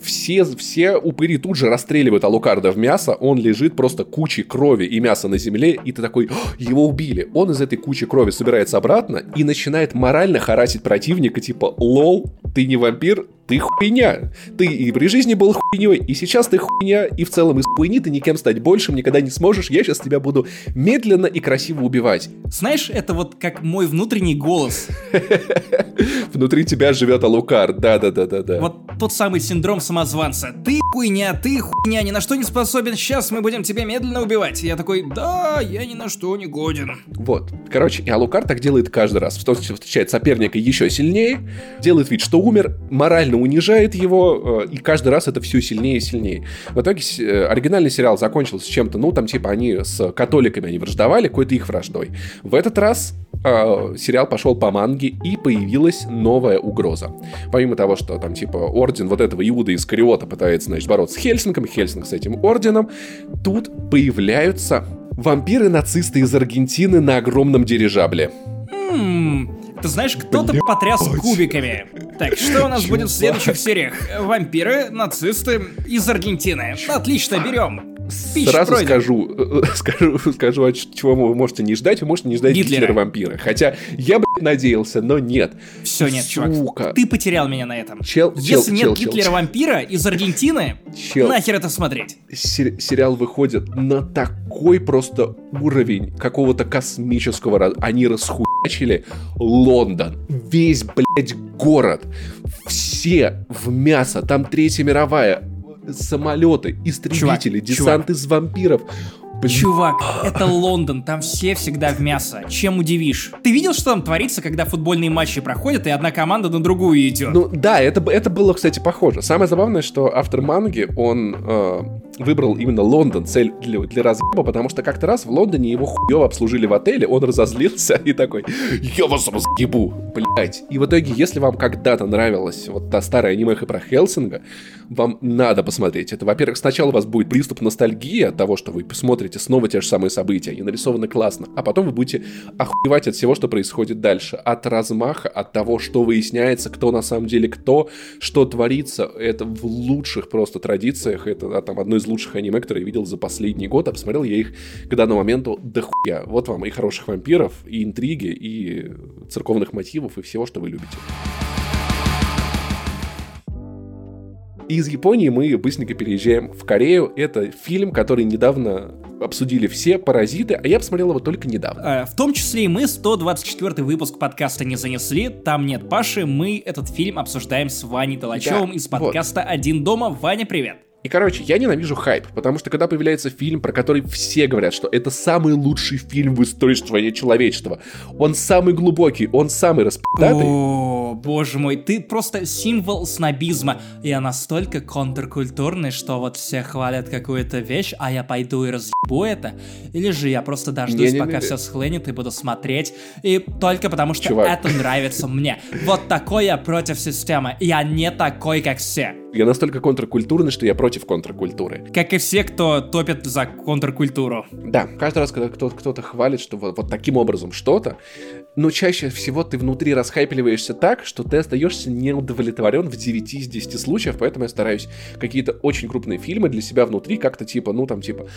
Все, все упыри тут же расстреливают Алукарда в мясо, он лежит просто кучей крови и мяса на земле, и ты такой, его убили. Он из этой кучи крови собирается обратно и начинает морально харасить противника, типа, лол, ты не вампир, ты хуйня. Ты и при жизни был хуйней, и сейчас ты хуйня, и в целом из хуйни ты никем стать большим никогда не сможешь. Я сейчас тебя буду медленно и красиво убивать. Знаешь, это вот как мой внутренний голос. *laughs* Внутри тебя живет Алукар, да-да-да-да-да. Вот тот самый синдром самозванца. Ты хуйня, ты хуйня, ни на что не способен, сейчас мы будем тебя медленно убивать. я такой, да, я ни на что не годен. Вот. Короче, и Алукар так делает каждый раз. Встречает соперника еще сильнее, делает вид, что умер, морально унижает его, э, и каждый раз это все сильнее и сильнее. В итоге э, оригинальный сериал закончился чем-то, ну, там, типа, они с католиками они враждовали, какой-то их враждой. В этот раз э, сериал пошел по манге, и появилась новая угроза. Помимо того, что там, типа, орден вот этого Иуда из Кариота пытается, значит, бороться с Хельсингом, Хельсинг с этим орденом, тут появляются вампиры-нацисты из Аргентины на огромном дирижабле. Хм, ты знаешь, кто-то потряс кубиками. Так, что у нас будет в следующих сериях? Вампиры, нацисты из Аргентины. Отлично, берем. Спич Сразу пройден. скажу, э, скажу, *laughs* скажу, от чего вы можете не ждать. Вы можете не ждать Гитлера, Гитлера вампира. Хотя я, блядь, надеялся, но нет. Все, нет, Сука. чувак. Ты потерял меня на этом. Чел, Если чел, нет чел, Гитлера вампира из Аргентины, чел. нахер это смотреть? Сер- сериал выходит на такой просто уровень какого-то космического... Они расхуячили Лондон. Весь, блядь, город. Все в мясо. Там Третья мировая самолеты, истребители, чувак, десант чувак. из вампиров. Блин. Чувак, это Лондон, там все всегда в мясо. Чем удивишь? Ты видел, что там творится, когда футбольные матчи проходят, и одна команда на другую идет? Ну да, это, это было, кстати, похоже. Самое забавное, что автор манги, он э, выбрал именно Лондон цель для, для разъеба, потому что как-то раз в Лондоне его хуево обслужили в отеле, он разозлился и такой, я вас разъебу, блять. И в итоге, если вам когда-то нравилась вот та старая анимеха про Хелсинга, вам надо посмотреть. Это, во-первых, сначала у вас будет приступ ностальгии от того, что вы посмотрите снова те же самые события, и нарисованы классно, а потом вы будете охуевать от всего, что происходит дальше. От размаха, от того, что выясняется, кто на самом деле кто, что творится. Это в лучших просто традициях. Это а, там одно из лучших аниме, которое я видел за последний год. А посмотрел я их к данному моменту дохуя. Вот вам и хороших вампиров, и интриги, и церковных мотивов, и всего, что вы любите. из Японии мы быстренько переезжаем в Корею. Это фильм, который недавно обсудили все «Паразиты», а я посмотрел его только недавно. Э, в том числе и мы 124 выпуск подкаста не занесли, там нет Паши, мы этот фильм обсуждаем с Ваней Толачевым да, из подкаста вот. «Один дома». Ваня, привет! И, короче, я ненавижу хайп, потому что когда появляется фильм, про который все говорят, что это самый лучший фильм в истории своей человечества, он самый глубокий, он самый распятый. О, боже мой, ты просто символ снобизма. Я настолько контркультурный, что вот все хвалят какую-то вещь, а я пойду и разъебу это. Или же я просто дождусь, не, не, пока не, все схлынет и буду смотреть. И только потому, что Чувак. это нравится мне. Вот такой я против системы. Я не такой, как все. Я настолько контркультурный, что я против контркультуры. Как и все, кто топит за контркультуру. Да, каждый раз, когда кто- кто-то хвалит, что вот, вот таким образом что-то, но чаще всего ты внутри расхайпливаешься так, что ты остаешься неудовлетворен в 9 из 10 случаев, поэтому я стараюсь какие-то очень крупные фильмы для себя внутри как-то типа, ну там типа,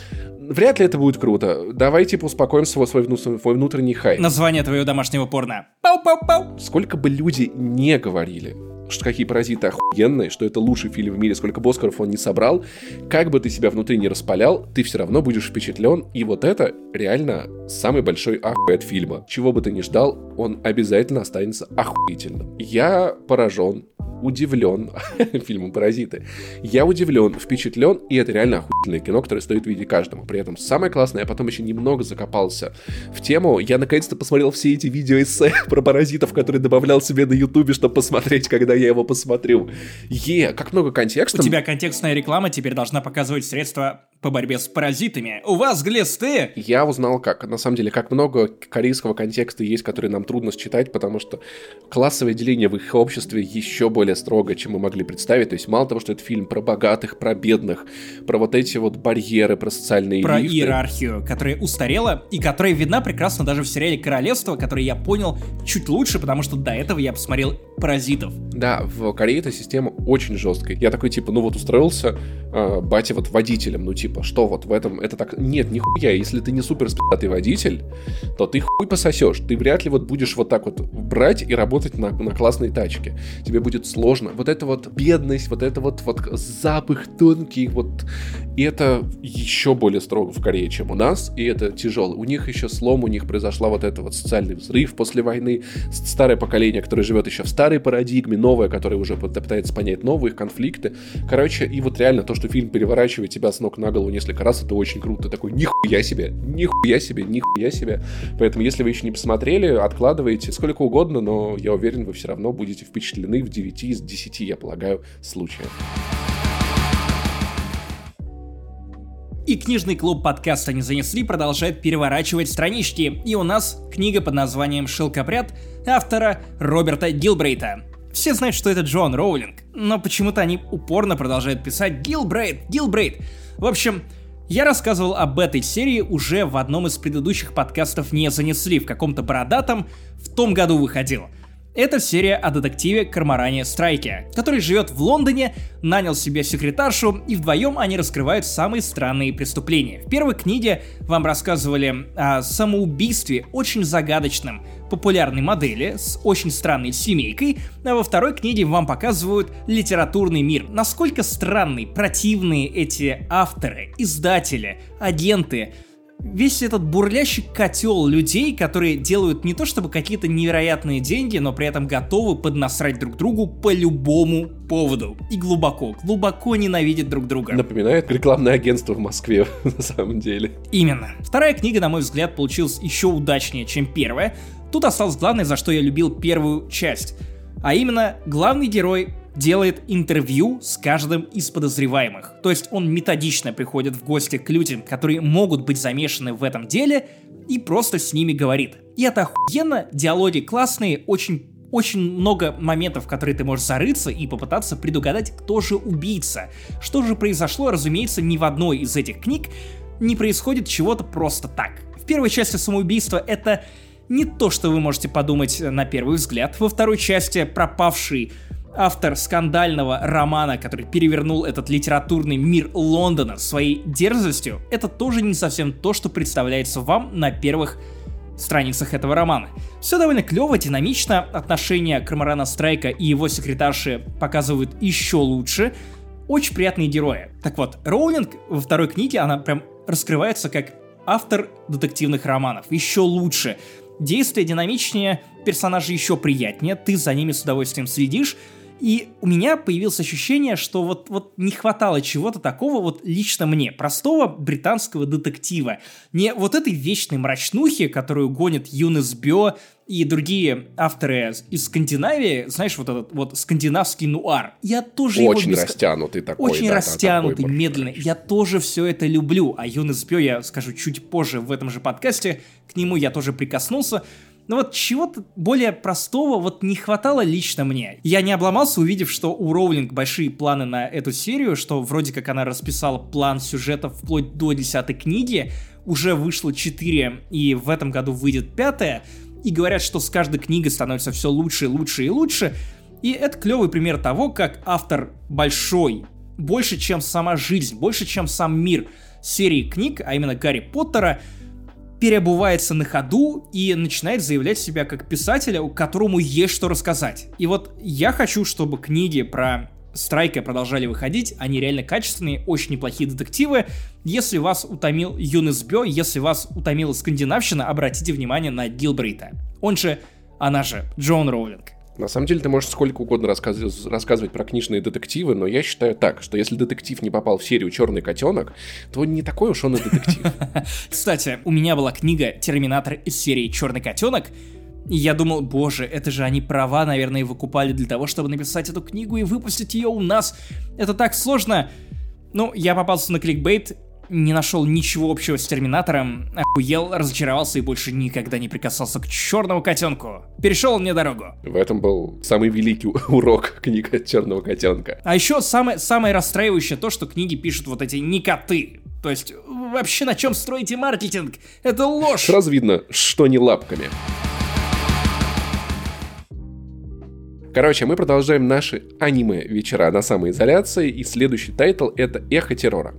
вряд ли это будет круто, давай типа успокоим свой, свой, свой внутренний хайп. Название твоего домашнего порно. Пау-пау-пау. Сколько бы люди не говорили, что какие паразиты охуенные, что это лучший фильм в мире, сколько бы Оскаров он не собрал, как бы ты себя внутри не распалял, ты все равно будешь впечатлен, и вот это реально самый большой охуй от фильма. Чего бы ты ни ждал, он обязательно останется охуительным. Я поражен удивлен *laughs* фильмом «Паразиты». Я удивлен, впечатлен, и это реально охуительное кино, которое стоит видеть каждому. При этом самое классное, я потом еще немного закопался в тему. Я наконец-то посмотрел все эти видео эссе *laughs* про паразитов, которые добавлял себе на ютубе, чтобы посмотреть, когда я его посмотрю. Е, как много контекста. У тебя контекстная реклама теперь должна показывать средства по борьбе с паразитами. У вас глисты! Я узнал как. На самом деле, как много корейского контекста есть, который нам трудно считать, потому что классовое деление в их обществе еще более строго, чем мы могли представить. То есть мало того, что это фильм про богатых, про бедных, про вот эти вот барьеры, про социальные Про лифты. иерархию, которая устарела и которая видна прекрасно даже в сериале «Королевство», который я понял чуть лучше, потому что до этого я посмотрел «Паразитов». Да, в Корее эта система очень жесткая. Я такой, типа, ну вот устроился э, батя вот водителем, ну типа, что вот в этом, это так... Нет, нихуя, если ты не супер спи***тый водитель, то ты хуй пососешь. Ты вряд ли вот будешь вот так вот брать и работать на, на классной тачке. Тебе будет сложно. Вот эта вот бедность, вот это вот, вот запах тонкий, вот... И это еще более строго в Корее, чем у нас, и это тяжело. У них еще слом, у них произошла вот это вот социальный взрыв после войны, старое поколение, которое живет еще в старой парадигме, новое, которое уже пытается понять новые конфликты. Короче, и вот реально то, что фильм переворачивает тебя с ног на голову несколько раз, это очень круто. Такой, нихуя себе, нихуя себе, нихуя себе. Поэтому, если вы еще не посмотрели, откладывайте сколько угодно, но я уверен, вы все равно будете впечатлены в 9 из 10, я полагаю, случаев. И книжный клуб подкаста «Не занесли» продолжает переворачивать странички. И у нас книга под названием «Шелкопряд» автора Роберта Гилбрейта. Все знают, что это Джон Роулинг, но почему-то они упорно продолжают писать «Гилбрейт, Гилбрейт». В общем, я рассказывал об этой серии уже в одном из предыдущих подкастов «Не занесли», в каком-то бородатом, в том году выходил – это серия о детективе Кармаране Страйке, который живет в Лондоне, нанял себе секретаршу, и вдвоем они раскрывают самые странные преступления. В первой книге вам рассказывали о самоубийстве очень загадочном, популярной модели с очень странной семейкой, а во второй книге вам показывают литературный мир. Насколько странные, противные эти авторы, издатели, агенты, весь этот бурлящий котел людей, которые делают не то чтобы какие-то невероятные деньги, но при этом готовы поднасрать друг другу по любому поводу. И глубоко, глубоко ненавидят друг друга. Напоминает рекламное агентство в Москве, *laughs* на самом деле. Именно. Вторая книга, на мой взгляд, получилась еще удачнее, чем первая. Тут осталось главное, за что я любил первую часть. А именно, главный герой делает интервью с каждым из подозреваемых. То есть он методично приходит в гости к людям, которые могут быть замешаны в этом деле, и просто с ними говорит. И это охуенно, диалоги классные, очень очень много моментов, в которые ты можешь зарыться и попытаться предугадать, кто же убийца. Что же произошло, разумеется, ни в одной из этих книг не происходит чего-то просто так. В первой части самоубийства это не то, что вы можете подумать на первый взгляд. Во второй части пропавший автор скандального романа, который перевернул этот литературный мир Лондона своей дерзостью, это тоже не совсем то, что представляется вам на первых страницах этого романа. Все довольно клево, динамично, отношения Крамарана Страйка и его секретарши показывают еще лучше, очень приятные герои. Так вот, Роулинг во второй книге, она прям раскрывается как автор детективных романов. Еще лучше. Действие динамичнее, персонажи еще приятнее, ты за ними с удовольствием следишь, и у меня появилось ощущение, что вот, вот не хватало чего-то такого вот лично мне, простого британского детектива. Не вот этой вечной мрачнухи, которую гонит Юнес Бё и другие авторы из Скандинавии, знаешь, вот этот вот скандинавский нуар. Я тоже Очень его... растянутый такой. Очень да, растянутый, такой медленный. Я тоже все это люблю. А Юнес Бё, я скажу чуть позже в этом же подкасте, к нему я тоже прикоснулся. Но вот чего-то более простого вот не хватало лично мне. Я не обломался, увидев, что у Роулинг большие планы на эту серию, что вроде как она расписала план сюжета вплоть до десятой книги, уже вышло 4, и в этом году выйдет пятая, и говорят, что с каждой книгой становится все лучше, лучше и лучше. И это клевый пример того, как автор большой, больше, чем сама жизнь, больше, чем сам мир серии книг, а именно Гарри Поттера, переобувается на ходу и начинает заявлять себя как писателя, которому есть что рассказать. И вот я хочу, чтобы книги про Страйка продолжали выходить, они реально качественные, очень неплохие детективы. Если вас утомил Юнес Бё, если вас утомила скандинавщина, обратите внимание на Гилбрейта. Он же, она же, Джон Роулинг. На самом деле ты можешь сколько угодно рассказывать, рассказывать про книжные детективы, но я считаю так, что если детектив не попал в серию «Черный котенок», то не такой уж он и детектив. *laughs* Кстати, у меня была книга «Терминатор» из серии «Черный котенок», И я думал, боже, это же они права, наверное, выкупали для того, чтобы написать эту книгу и выпустить ее у нас. Это так сложно. Ну, я попался на кликбейт, не нашел ничего общего с Терминатором, охуел, разочаровался и больше никогда не прикасался к черному котенку. Перешел мне дорогу. В этом был самый великий *laughs* урок книга Черного котенка. А еще самое, самое расстраивающее то, что книги пишут вот эти не коты. То есть, вообще на чем строите маркетинг? Это ложь! Сразу видно, что не лапками. Короче, мы продолжаем наши аниме-вечера на самоизоляции, и следующий title — это «Эхо террора».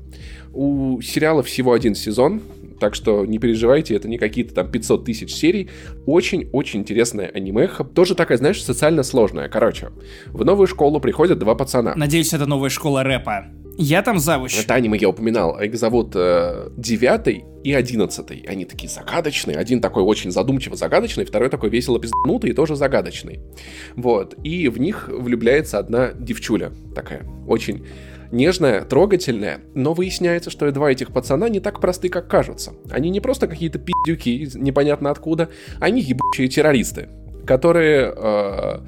У сериала всего один сезон, так что не переживайте, это не какие-то там 500 тысяч серий. Очень-очень интересная аниме. Тоже такая, знаешь, социально сложная. Короче, в новую школу приходят два пацана. Надеюсь, это новая школа рэпа. Я там завуч. Это аниме я упоминал. Их зовут э, Девятый и Одиннадцатый. Они такие загадочные. Один такой очень задумчиво загадочный, второй такой весело пизданутый и тоже загадочный. Вот. И в них влюбляется одна девчуля. Такая очень нежная, трогательная, но выясняется, что и два этих пацана не так просты, как кажутся. Они не просто какие-то пиздюки, непонятно откуда, они ебучие террористы, которые э,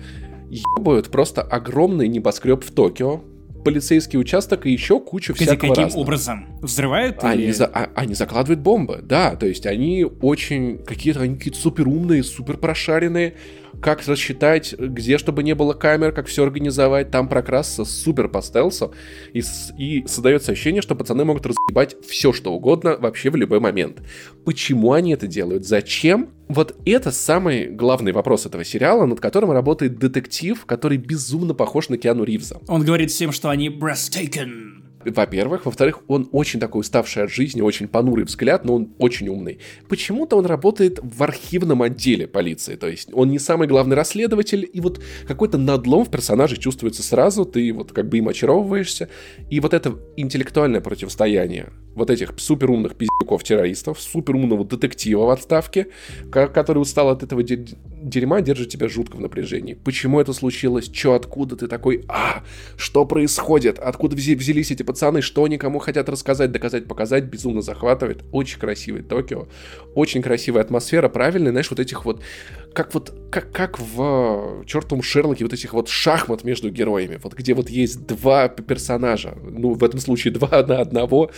ебают просто огромный небоскреб в Токио, полицейский участок и еще кучу Кстати, всякого каким разного. образом? Взрывают? Они, или... за, а, они закладывают бомбы, да, то есть они очень какие-то, они какие-то супер умные, супер прошаренные, как рассчитать, где чтобы не было камер, как все организовать, там прокрасться супер по стелсу, и, и создается ощущение, что пацаны могут разъебать все, что угодно вообще в любой момент. Почему они это делают? Зачем? Вот это самый главный вопрос этого сериала, над которым работает детектив, который безумно похож на Киану Ривза. Он говорит всем, что они breathtaking во-первых. Во-вторых, он очень такой уставший от жизни, очень понурый взгляд, но он очень умный. Почему-то он работает в архивном отделе полиции, то есть он не самый главный расследователь, и вот какой-то надлом в персонаже чувствуется сразу, ты вот как бы им очаровываешься, и вот это интеллектуальное противостояние вот этих суперумных пиздюков-террористов, суперумного детектива в отставке, который устал от этого дерьма, держит тебя жутко в напряжении. Почему это случилось? Чё, откуда ты такой? А, что происходит? Откуда взялись эти пацаны? Что они кому хотят рассказать, доказать, показать? Безумно захватывает. Очень красивый Токио. Очень красивая атмосфера, правильная, знаешь, вот этих вот как вот, как, как в чертовом Шерлоке вот этих вот шахмат между героями, вот где вот есть два персонажа, ну, в этом случае два на одного,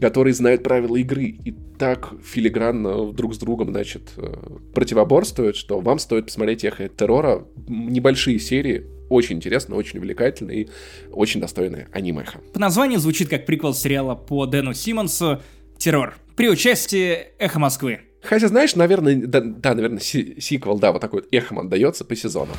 которые знают правила игры и так филигранно друг с другом, значит, э, противоборствуют, что вам стоит посмотреть «Эхо террора». Небольшие серии, очень интересно, очень увлекательно и очень достойное анимеха. По названию звучит как приквел сериала по Дэну Симмонсу «Террор» при участии «Эхо Москвы». Хотя, знаешь, наверное, да, да наверное, си сиквел, да, вот такой вот эхом отдается по сезону.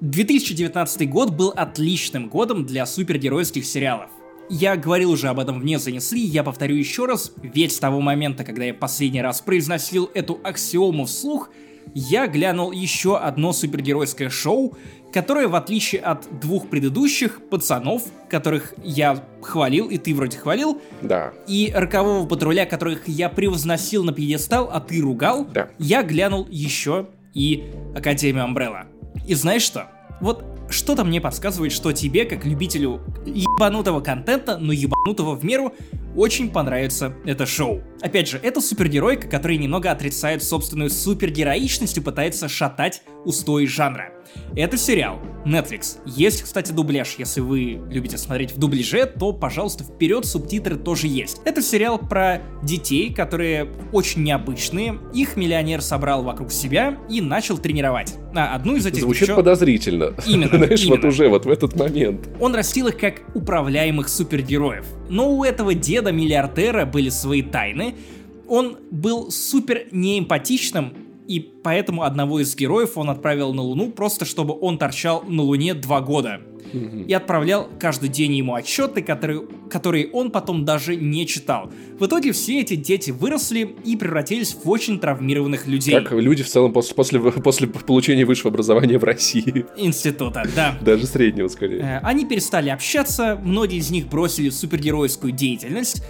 2019 год был отличным годом для супергеройских сериалов. Я говорил уже об этом вне занесли, я повторю еще раз, ведь с того момента, когда я последний раз произносил эту аксиому вслух, я глянул еще одно супергеройское шоу, которое, в отличие от двух предыдущих пацанов, которых я хвалил, и ты вроде хвалил, да. и рокового патруля, которых я превозносил на пьедестал, а ты ругал, да. я глянул еще и Академию Амбрелла. И знаешь что? Вот что-то мне подсказывает, что тебе, как любителю ебанутого контента, но ебанутого в меру, очень понравится это шоу. Опять же, это супергеройка, которая немного отрицает собственную супергероичность и пытается шатать устои жанра. Это сериал. Netflix. Есть, кстати, дубляж. Если вы любите смотреть в дубляже, то, пожалуйста, вперед, субтитры тоже есть. Это сериал про детей, которые очень необычные. Их миллионер собрал вокруг себя и начал тренировать. А одну из этих Звучит девчон... подозрительно. Именно. *laughs* Знаешь, именно. вот уже вот в этот момент. Он растил их как управляемых супергероев. Но у этого деда-миллиардера были свои тайны. Он был супер неэмпатичным и поэтому одного из героев он отправил на Луну просто чтобы он торчал на Луне два года. И отправлял каждый день ему отчеты, которые, которые он потом даже не читал. В итоге все эти дети выросли и превратились в очень травмированных людей. Как люди в целом после, после, *laughs* после получения высшего образования в России. Института, да. Даже среднего, скорее. Э, они перестали общаться, многие из них бросили супергеройскую деятельность,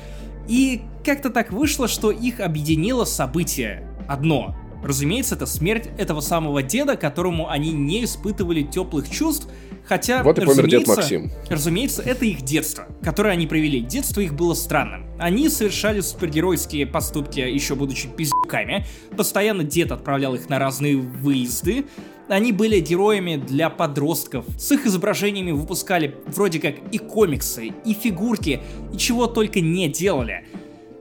и как-то так вышло, что их объединило событие одно. Разумеется, это смерть этого самого деда, которому они не испытывали теплых чувств, хотя, вот и помер дед Максим. разумеется, это их детство, которое они провели. Детство их было странным. Они совершали супергеройские поступки, еще будучи пиздюками. Постоянно дед отправлял их на разные выезды. Они были героями для подростков. С их изображениями выпускали вроде как и комиксы, и фигурки, и чего только не делали.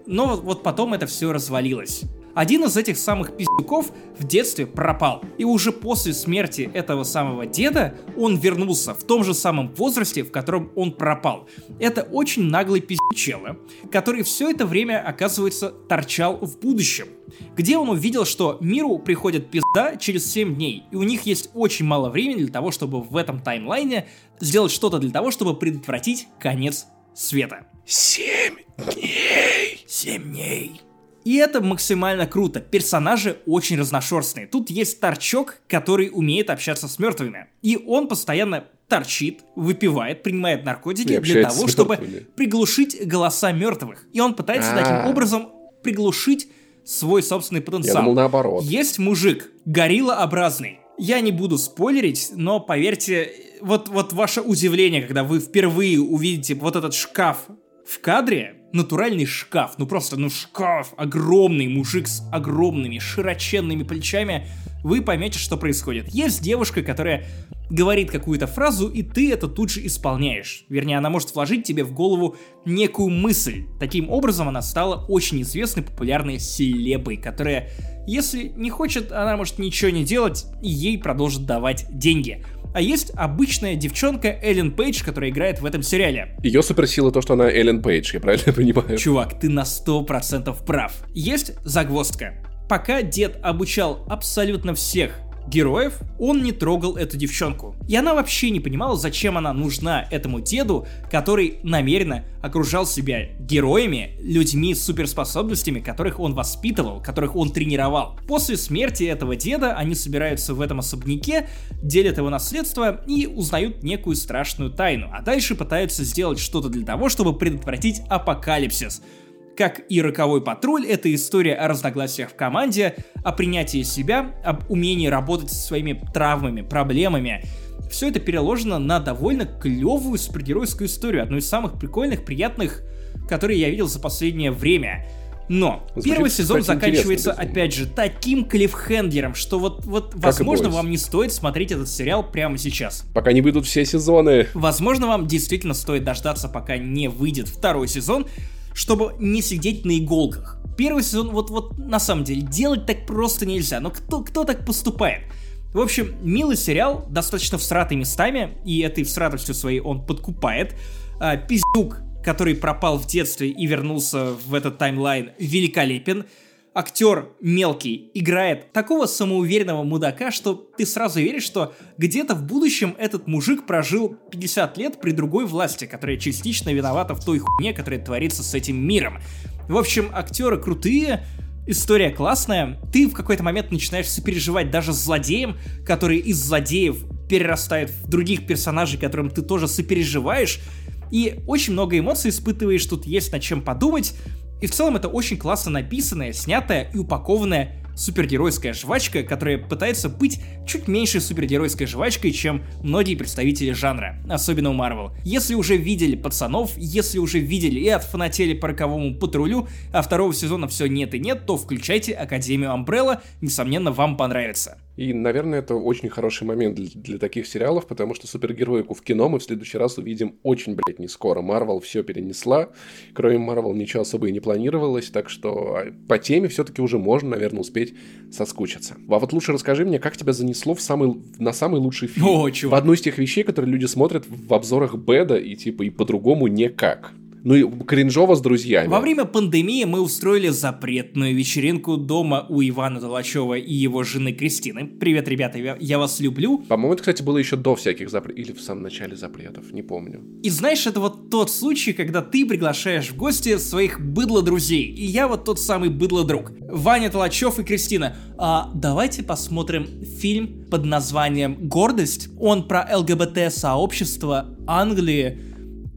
Но вот потом это все развалилось. Один из этих самых пиздюков в детстве пропал. И уже после смерти этого самого деда он вернулся в том же самом возрасте, в котором он пропал. Это очень наглый пиздючело, который все это время, оказывается, торчал в будущем. Где он увидел, что миру приходит пизда через 7 дней, и у них есть очень мало времени для того, чтобы в этом таймлайне сделать что-то для того, чтобы предотвратить конец света. Семь дней! Семь дней. И это максимально круто. Персонажи очень разношерстные. Тут есть торчок, который умеет общаться с мертвыми. И он постоянно торчит, выпивает, принимает наркотики для того, чтобы приглушить голоса мертвых. И он пытается А-а-а. таким образом приглушить свой собственный потенциал. Я думал наоборот. Есть мужик, гориллообразный. Я не буду спойлерить, но поверьте, вот, вот ваше удивление, когда вы впервые увидите вот этот шкаф в кадре, натуральный шкаф, ну просто, ну шкаф, огромный мужик с огромными широченными плечами, вы поймете, что происходит. Есть девушка, которая говорит какую-то фразу, и ты это тут же исполняешь. Вернее, она может вложить тебе в голову некую мысль. Таким образом, она стала очень известной, популярной селебой, которая, если не хочет, она может ничего не делать, и ей продолжит давать деньги а есть обычная девчонка Эллен Пейдж, которая играет в этом сериале. Ее суперсила то, что она Эллен Пейдж, я правильно *laughs* понимаю? Чувак, ты на 100% прав. Есть загвоздка. Пока дед обучал абсолютно всех героев, он не трогал эту девчонку. И она вообще не понимала, зачем она нужна этому деду, который намеренно окружал себя героями, людьми с суперспособностями, которых он воспитывал, которых он тренировал. После смерти этого деда они собираются в этом особняке, делят его наследство и узнают некую страшную тайну, а дальше пытаются сделать что-то для того, чтобы предотвратить апокалипсис. Как и «Роковой патруль», это история о разногласиях в команде, о принятии себя, об умении работать со своими травмами, проблемами. Все это переложено на довольно клевую супергеройскую историю, одну из самых прикольных, приятных, которые я видел за последнее время. Но Звучит, первый сезон кстати, заканчивается, опять же, таким клиффхендером, что вот, вот возможно, вам не стоит смотреть этот сериал прямо сейчас. Пока не выйдут все сезоны. Возможно, вам действительно стоит дождаться, пока не выйдет второй сезон, чтобы не сидеть на иголках. Первый сезон, вот, вот на самом деле, делать так просто нельзя. Но кто, кто так поступает? В общем, милый сериал, достаточно всратый местами, и этой всратостью своей он подкупает. А, пиздюк, который пропал в детстве и вернулся в этот таймлайн, великолепен актер мелкий играет такого самоуверенного мудака, что ты сразу веришь, что где-то в будущем этот мужик прожил 50 лет при другой власти, которая частично виновата в той хуйне, которая творится с этим миром. В общем, актеры крутые, история классная, ты в какой-то момент начинаешь сопереживать даже с злодеем, который из злодеев перерастает в других персонажей, которым ты тоже сопереживаешь, и очень много эмоций испытываешь, тут есть над чем подумать, и в целом это очень классно написанная, снятая и упакованная супергеройская жвачка, которая пытается быть чуть меньше супергеройской жвачкой, чем многие представители жанра, особенно у Марвел. Если уже видели пацанов, если уже видели и отфанатели по роковому патрулю, а второго сезона все нет и нет, то включайте Академию Амбрелла, несомненно, вам понравится. И, наверное, это очень хороший момент для, для таких сериалов, потому что супергероику в кино мы в следующий раз увидим очень, блядь, не скоро. Марвел все перенесла, кроме Марвел ничего особо и не планировалось, так что а, по теме все-таки уже можно, наверное, успеть соскучиться. А вот лучше расскажи мне, как тебя занесло в самый, на самый лучший фильм? О, чувак. В одну из тех вещей, которые люди смотрят в обзорах Беда и типа и по-другому никак ну и кринжово с друзьями. Во время пандемии мы устроили запретную вечеринку дома у Ивана Толачева и его жены Кристины. Привет, ребята, я, я вас люблю. По-моему, это, кстати, было еще до всяких запретов, или в самом начале запретов, не помню. И знаешь, это вот тот случай, когда ты приглашаешь в гости своих быдло-друзей, и я вот тот самый быдло-друг. Ваня Толачев и Кристина. А давайте посмотрим фильм под названием «Гордость». Он про ЛГБТ-сообщество Англии.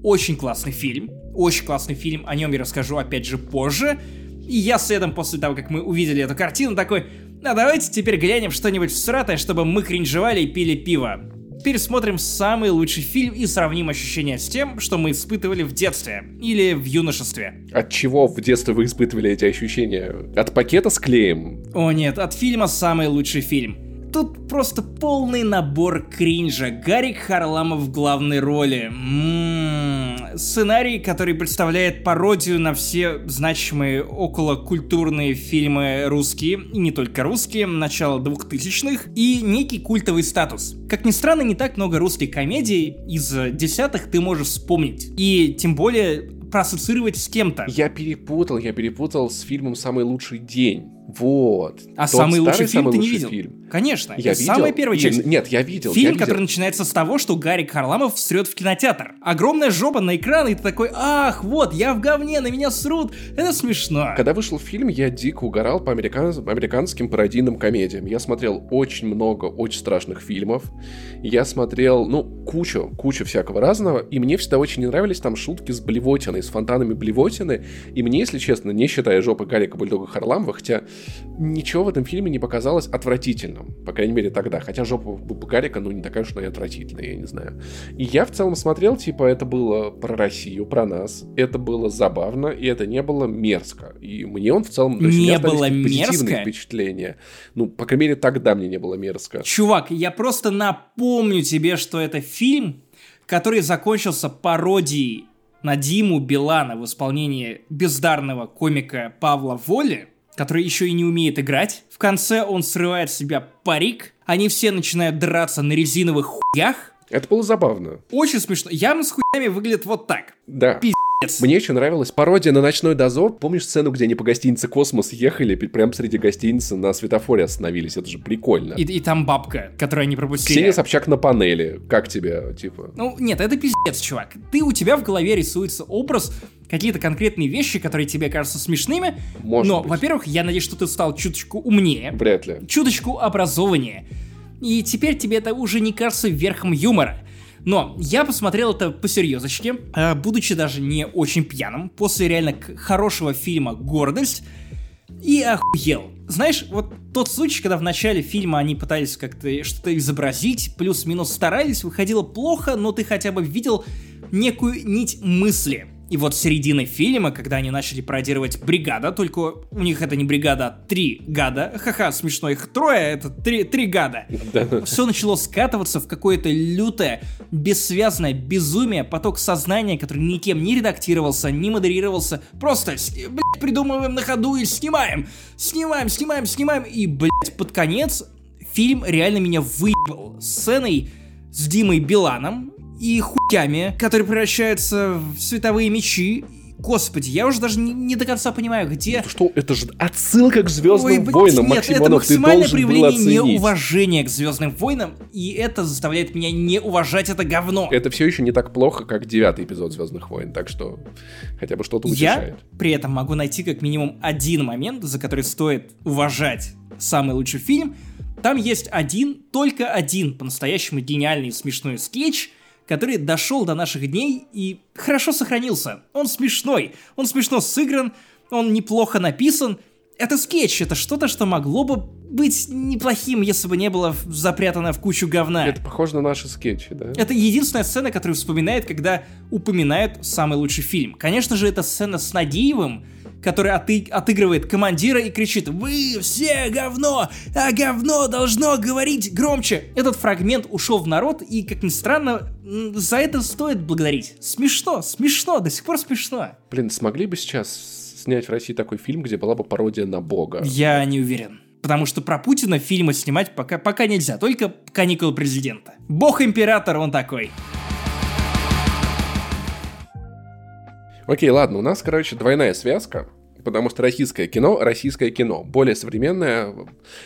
Очень классный фильм. Очень классный фильм, о нем я расскажу опять же позже. И я следом после того, как мы увидели эту картину, такой, а давайте теперь глянем что-нибудь всратое, чтобы мы кринжевали и пили пиво. пересмотрим самый лучший фильм и сравним ощущения с тем, что мы испытывали в детстве или в юношестве. От чего в детстве вы испытывали эти ощущения? От пакета с клеем? О нет, от фильма «Самый лучший фильм». Тут просто полный набор кринжа. Гарик Харламов в главной роли. М-м-м. Сценарий, который представляет пародию на все значимые околокультурные фильмы русские, и не только русские, начала двухтысячных, и некий культовый статус. Как ни странно, не так много русских комедий из десятых ты можешь вспомнить. И тем более проассоциировать с кем-то. Я перепутал, я перепутал с фильмом «Самый лучший день». Вот. А Тот самый лучший фильм самый ты не видел? Фильм. Конечно. Я видел. Самая первая часть. И, нет, я видел. Фильм, я видел. который начинается с того, что Гарик Харламов всрет в кинотеатр. Огромная жопа на экран, и ты такой, ах, вот, я в говне, на меня срут. Это смешно. Когда вышел фильм, я дико угорал по американ... американским пародийным комедиям. Я смотрел очень много очень страшных фильмов. Я смотрел, ну, кучу, кучу всякого разного. И мне всегда очень не нравились там шутки с блевотиной, с фонтанами блевотины. И мне, если честно, не считая жопы Гарика Бульдога Харламова, хотя ничего в этом фильме не показалось отвратительным. По крайней мере, тогда. Хотя жопа Гарика, ну, не такая уж и отвратительная, я не знаю. И я в целом смотрел, типа, это было про Россию, про нас. Это было забавно, и это не было мерзко. И мне он в целом... То есть не было мерзко? впечатления. Ну, по крайней мере, тогда мне не было мерзко. Чувак, я просто напомню тебе, что это фильм, который закончился пародией на Диму Билана в исполнении бездарного комика Павла Воли, который еще и не умеет играть. В конце он срывает с себя парик. Они все начинают драться на резиновых хуях. Это было забавно. Очень смешно. Яма с хуями выглядит вот так. Да. Пиздец. Мне еще нравилась пародия на «Ночной дозор». Помнишь сцену, где они по гостинице «Космос» ехали, прям среди гостиницы на светофоре остановились? Это же прикольно. И, и там бабка, которую они пропустили. Ксения Собчак на панели. Как тебе, типа? Ну, нет, это пиздец, чувак. Ты, у тебя в голове рисуется образ какие-то конкретные вещи, которые тебе кажутся смешными. Может но, во-первых, я надеюсь, что ты стал чуточку умнее. Вряд ли. Чуточку образованнее. И теперь тебе это уже не кажется верхом юмора. Но я посмотрел это посерьезочке, э, будучи даже не очень пьяным, после реально хорошего фильма «Гордость», и охуел. Знаешь, вот тот случай, когда в начале фильма они пытались как-то что-то изобразить, плюс-минус старались, выходило плохо, но ты хотя бы видел некую нить мысли – и вот середины фильма, когда они начали пародировать бригада, только у них это не бригада, а три гада. Ха-ха, смешно, их трое, это три, три гада. *laughs* Все начало скатываться в какое-то лютое, бессвязное безумие, поток сознания, который никем не редактировался, не модерировался. Просто, блядь, придумываем на ходу и снимаем. Снимаем, снимаем, снимаем. И, блядь, под конец фильм реально меня выебал сценой с Димой Биланом, и хуями, которые превращаются в световые мечи. Господи, я уже даже не, не до конца понимаю, где... Ну что, это же отсылка к Звездным Ой, войнам, нет, Максим это Иванов, ты максимальное проявление неуважения к Звездным войнам, и это заставляет меня не уважать это говно. Это все еще не так плохо, как девятый эпизод Звездных войн, так что хотя бы что-то утешает. Я при этом могу найти как минимум один момент, за который стоит уважать самый лучший фильм. Там есть один, только один по-настоящему гениальный и смешной скетч, который дошел до наших дней и хорошо сохранился. Он смешной, он смешно сыгран, он неплохо написан. Это скетч, это что-то, что могло бы быть неплохим, если бы не было запрятано в кучу говна. Это похоже на наши скетчи, да? Это единственная сцена, которую вспоминает, когда упоминают самый лучший фильм. Конечно же, это сцена с Надеевым, который оты отыгрывает командира и кричит «Вы все говно, а говно должно говорить громче!» Этот фрагмент ушел в народ, и, как ни странно, за это стоит благодарить. Смешно, смешно, до сих пор смешно. Блин, смогли бы сейчас снять в России такой фильм, где была бы пародия на Бога? Я не уверен. Потому что про Путина фильмы снимать пока, пока нельзя, только каникулы президента. Бог-император он такой. Окей, ладно, у нас, короче, двойная связка. Потому что российское кино, российское кино, более современное,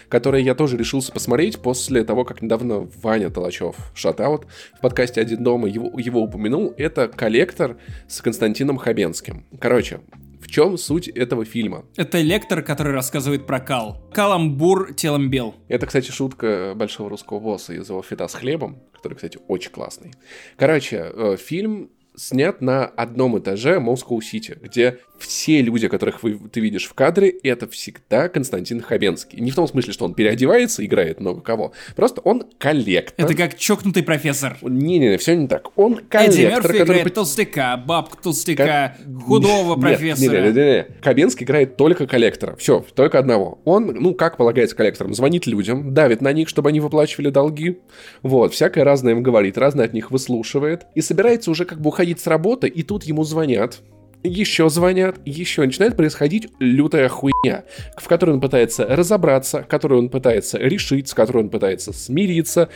которое я тоже решился посмотреть после того, как недавно Ваня Толачев, шатаут, в подкасте «Один дома» его, его упомянул, это «Коллектор» с Константином Хабенским. Короче, в чем суть этого фильма? Это лектор, который рассказывает про кал. Каламбур телом бел. Это, кстати, шутка большого русского босса из его фита с хлебом, который, кстати, очень классный. Короче, фильм снят на одном этаже Москва-Сити, где все люди, которых вы, ты видишь в кадре, это всегда Константин Хабенский. Не в том смысле, что он переодевается, играет много кого. Просто он коллектор. Это как чокнутый профессор. Не-не-не, все не так. Он коллектор, Эдди Мерфи который... играет толстяка, бабку толстяка, худого Нет, профессора. Не, не, не, не. Хабенский играет только коллектора. Все, только одного. Он, ну, как полагается коллектором, звонит людям, давит на них, чтобы они выплачивали долги. Вот, всякое разное им говорит, разное от них выслушивает. И собирается уже как бы уходить с работы, и тут ему звонят еще звонят, еще начинает происходить лютая хуйня, в которой он пытается разобраться, которую он пытается решить, с которой он пытается смириться,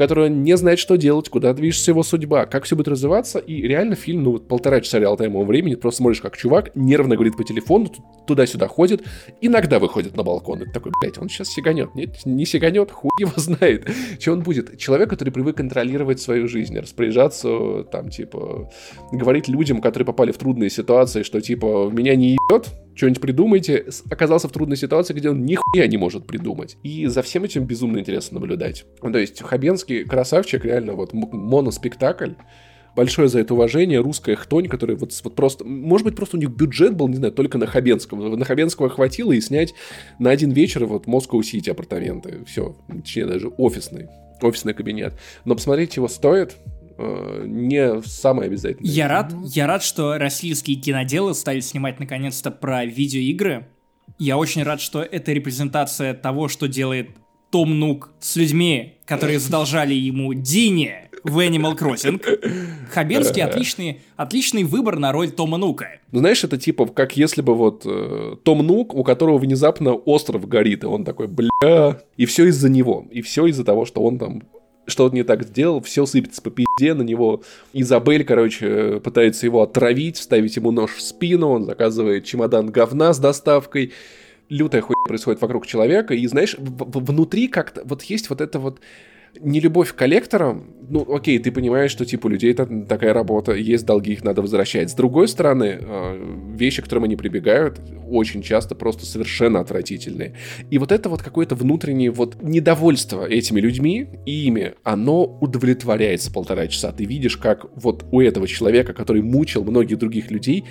которой он не знает, что делать, куда движется его судьба, как все будет развиваться, и реально фильм, ну, вот полтора часа реалтаймового времени, просто смотришь, как чувак нервно говорит по телефону, туда-сюда ходит, иногда выходит на балкон, и ты такой, блядь, он сейчас сиганет, нет, не сиганет, хуй его знает, что он будет. Человек, который привык контролировать свою жизнь, распоряжаться, там, типа, говорить людям, которые попали в трудные ситуации, что, типа, меня не ебет, что-нибудь придумайте, оказался в трудной ситуации, где он нихуя не может придумать. И за всем этим безумно интересно наблюдать. То есть Хабенский красавчик, реально вот моноспектакль, большое за это уважение, русская хтонь, которая вот, вот просто, может быть, просто у них бюджет был, не знаю, только на Хабенского. На Хабенского хватило и снять на один вечер вот Москва-Сити апартаменты. Все, точнее, даже офисный, офисный кабинет. Но посмотреть его стоит, не самое обязательное. Я рад, я рад, что российские киноделы стали снимать наконец-то про видеоигры. Я очень рад, что это репрезентация того, что делает Том Нук с людьми, которые *laughs* задолжали ему Дине в Animal Crossing. Хабенский отличный, отличный выбор на роль Тома Нука. Ну, знаешь, это типа, как если бы вот э, Том Нук, у которого внезапно остров горит, и он такой, бля, и все из-за него, и все из-за того, что он там что-то не так сделал, все сыпется по пизде на него. Изабель, короче, пытается его отравить, вставить ему нож в спину, он заказывает чемодан говна с доставкой. Лютая хуйня происходит вокруг человека, и знаешь, внутри как-то вот есть вот это вот не любовь к коллекторам, ну, окей, ты понимаешь, что, типа, у людей такая работа, есть долги, их надо возвращать. С другой стороны, э, вещи, к которым они прибегают, очень часто просто совершенно отвратительные. И вот это вот какое-то внутреннее вот недовольство этими людьми и ими, оно удовлетворяется полтора часа. Ты видишь, как вот у этого человека, который мучил многих других людей,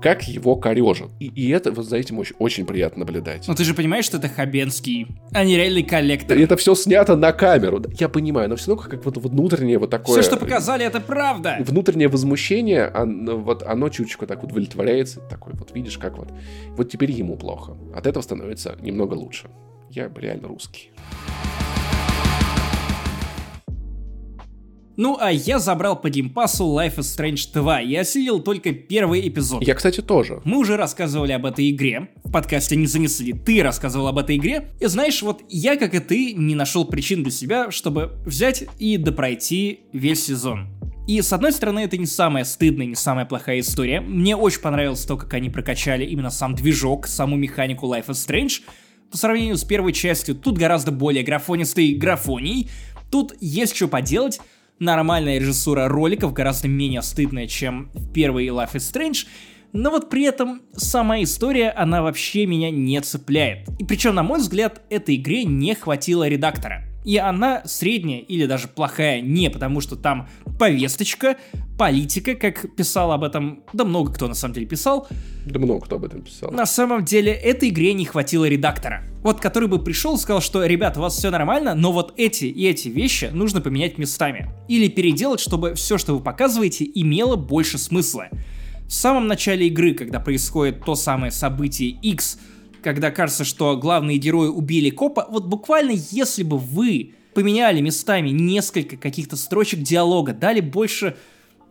как его корежат. И, и это вот за этим очень, очень приятно наблюдать. Но ты же понимаешь, что это Хабенский, а не реальный коллектор. Это все снято на камеру. Я понимаю, но все равно как вот внутреннее вот такое... Все, что показали, это правда. Внутреннее возмущение, оно, вот оно чуточку так удовлетворяется. Такой вот, видишь, как вот... Вот теперь ему плохо. От этого становится немного лучше. Я реально русский. Ну, а я забрал по геймпасу Life is Strange 2 и осилил только первый эпизод. Я, кстати, тоже. Мы уже рассказывали об этой игре, в подкасте не занесли, ты рассказывал об этой игре, и знаешь, вот я, как и ты, не нашел причин для себя, чтобы взять и допройти весь сезон. И с одной стороны, это не самая стыдная, не самая плохая история. Мне очень понравилось то, как они прокачали именно сам движок, саму механику Life is Strange. По сравнению с первой частью, тут гораздо более графонистый графоний. Тут есть что поделать, нормальная режиссура роликов, гораздо менее стыдная, чем первый Life is Strange, но вот при этом сама история, она вообще меня не цепляет. И причем, на мой взгляд, этой игре не хватило редактора. И она средняя или даже плохая не потому, что там повесточка, политика, как писал об этом, да много кто на самом деле писал. Да много кто об этом писал. На самом деле этой игре не хватило редактора. Вот который бы пришел и сказал, что, ребят, у вас все нормально, но вот эти и эти вещи нужно поменять местами. Или переделать, чтобы все, что вы показываете, имело больше смысла. В самом начале игры, когда происходит то самое событие X, когда кажется, что главные герои убили копа, вот буквально если бы вы поменяли местами несколько каких-то строчек диалога, дали больше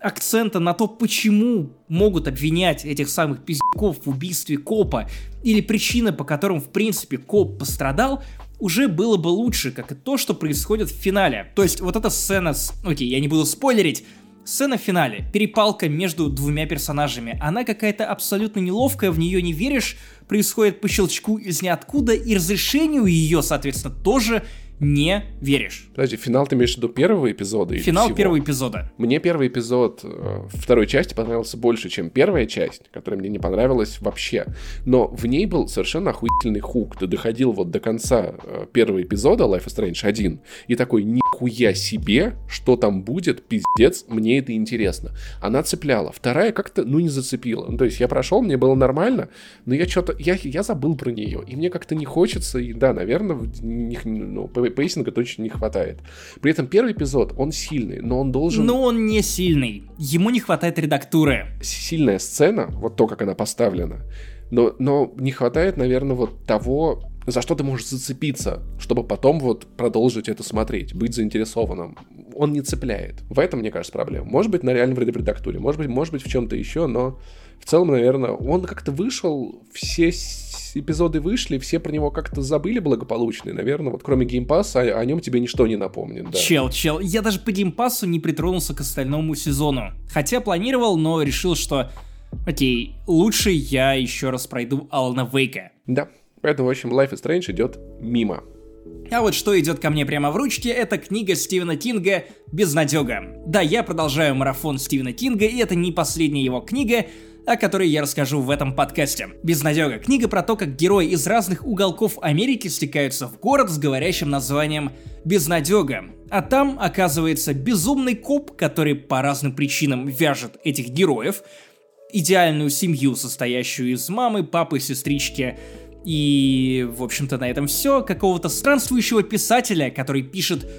акцента на то, почему могут обвинять этих самых пиздюков в убийстве копа, или причины, по которым, в принципе, коп пострадал, уже было бы лучше, как и то, что происходит в финале. То есть вот эта сцена с... Окей, я не буду спойлерить, Сцена в финале, перепалка между двумя персонажами, она какая-то абсолютно неловкая, в нее не веришь, происходит по щелчку из ниоткуда, и разрешению ее, соответственно, тоже не веришь. Подожди, финал ты имеешь в виду первого эпизода? Финал всего? первого эпизода. Мне первый эпизод э, второй части понравился больше, чем первая часть, которая мне не понравилась вообще. Но в ней был совершенно охуительный хук. Ты доходил вот до конца э, первого эпизода Life is Strange 1 и такой, нихуя себе, что там будет, пиздец, мне это интересно. Она цепляла. Вторая как-то, ну, не зацепила. Ну, то есть я прошел, мне было нормально, но я что-то, я, я забыл про нее, и мне как-то не хочется, и да, наверное, не, ну, пейсинга точно не хватает. При этом первый эпизод, он сильный, но он должен... Но он не сильный. Ему не хватает редактуры. Сильная сцена, вот то, как она поставлена, но, но не хватает, наверное, вот того, за что ты можешь зацепиться, чтобы потом вот продолжить это смотреть, быть заинтересованным. Он не цепляет. В этом, мне кажется, проблема. Может быть, на реально в редактуре, может быть, может быть в чем-то еще, но в целом, наверное, он как-то вышел, все эпизоды вышли, все про него как-то забыли благополучно. И, наверное, вот кроме геймпасса о, о нем тебе ничто не напомнит. Да. Чел, чел, я даже по геймпассу не притронулся к остальному сезону. Хотя планировал, но решил, что окей, лучше я еще раз пройду Алана Вейка. Да, поэтому, в общем, Life is Strange идет мимо. А вот что идет ко мне прямо в ручке, это книга Стивена Кинга «Безнадега». Да, я продолжаю марафон Стивена Кинга, и это не последняя его книга, о которой я расскажу в этом подкасте. Безнадега. Книга про то, как герои из разных уголков Америки стекаются в город с говорящим названием Безнадега. А там оказывается безумный коп, который по разным причинам вяжет этих героев, идеальную семью, состоящую из мамы, папы, сестрички, и, в общем-то, на этом все. Какого-то странствующего писателя, который пишет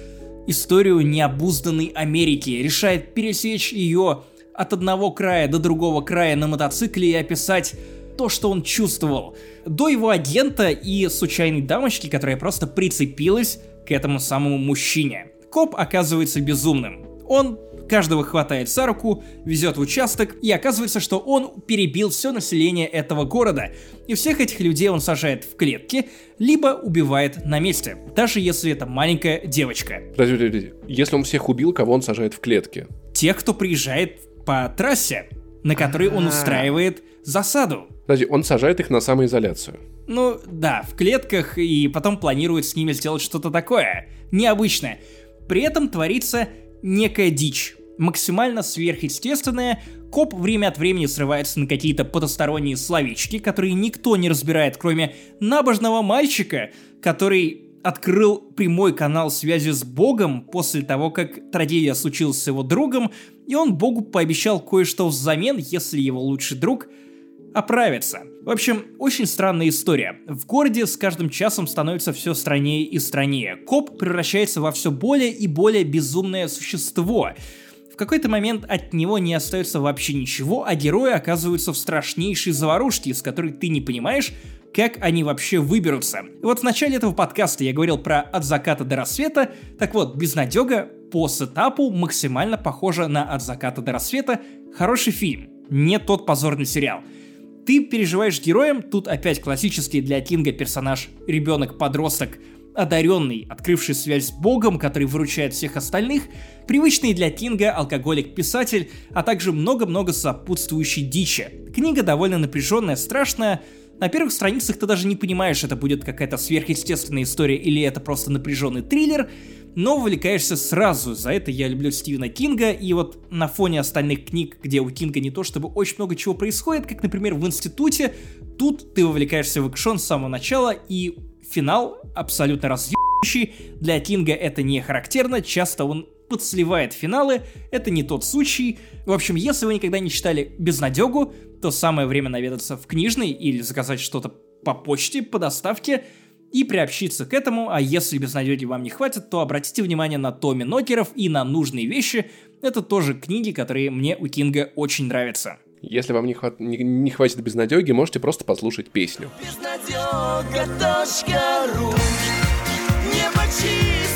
историю необузданной Америки, решает пересечь ее от одного края до другого края на мотоцикле и описать то, что он чувствовал. До его агента и случайной дамочки, которая просто прицепилась к этому самому мужчине. Коп оказывается безумным. Он каждого хватает за руку, везет в участок, и оказывается, что он перебил все население этого города. И всех этих людей он сажает в клетки, либо убивает на месте, даже если это маленькая девочка. Подожди, подожди. Если он всех убил, кого он сажает в клетки? Тех, кто приезжает по трассе, на которой он устраивает засаду. Подожди, он сажает их на самоизоляцию. Ну да, в клетках, и потом планирует с ними сделать что-то такое. Необычное. При этом творится некая дичь. Максимально сверхъестественная, коп время от времени срывается на какие-то потусторонние словечки, которые никто не разбирает, кроме набожного мальчика, который открыл прямой канал связи с Богом после того, как трагедия случилась с его другом, и он Богу пообещал кое-что взамен, если его лучший друг оправится. В общем, очень странная история. В городе с каждым часом становится все страннее и страннее. Коп превращается во все более и более безумное существо. В какой-то момент от него не остается вообще ничего, а герои оказываются в страшнейшей заварушке, из которой ты не понимаешь, как они вообще выберутся. И вот в начале этого подкаста я говорил про «От заката до рассвета», так вот, «Безнадега» по сетапу максимально похожа на «От заката до рассвета», хороший фильм, не тот позорный сериал. Ты переживаешь героем, тут опять классический для Кинга персонаж ребенок-подросток, одаренный, открывший связь с Богом, который выручает всех остальных, привычный для Кинга алкоголик-писатель, а также много-много сопутствующей дичи. Книга довольно напряженная, страшная, на первых страницах ты даже не понимаешь, это будет какая-то сверхъестественная история или это просто напряженный триллер, но вовлекаешься сразу. За это я люблю Стивена Кинга, и вот на фоне остальных книг, где у Кинга не то чтобы очень много чего происходит, как, например, в институте, тут ты вовлекаешься в экшон с самого начала, и финал абсолютно разъебающий. Для Кинга это не характерно, часто он подсливает финалы, это не тот случай. В общем, если вы никогда не читали «Безнадегу», то самое время наведаться в книжный или заказать что-то по почте, по доставке и приобщиться к этому, а если безнадеги вам не хватит, то обратите внимание на Томми Нокеров и на нужные вещи. Это тоже книги, которые мне у Кинга очень нравятся. Если вам не, хват... не, не хватит безнадеги, можете просто послушать песню. Безнадега.ру Небо чистая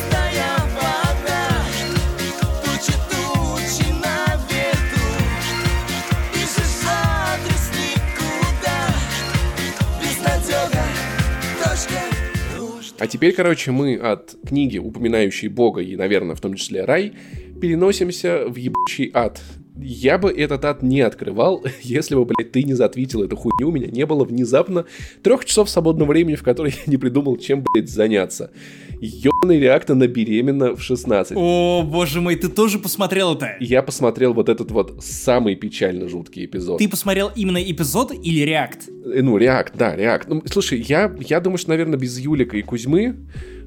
А теперь, короче, мы от книги, упоминающей Бога и, наверное, в том числе рай, переносимся в ебучий ад. Я бы этот ад не открывал, *laughs* если бы, блядь, ты не затвитил эту хуйню, у меня не было внезапно трех часов свободного времени, в которые *laughs* я не придумал, чем, блядь, заняться. Ёбаный реактор на беременна в 16. О, боже мой, ты тоже посмотрел это? Я посмотрел вот этот вот самый печально жуткий эпизод. Ты посмотрел именно эпизод или реакт? Э, ну, реакт, да, реакт. Ну, слушай, я, я думаю, что, наверное, без Юлика и Кузьмы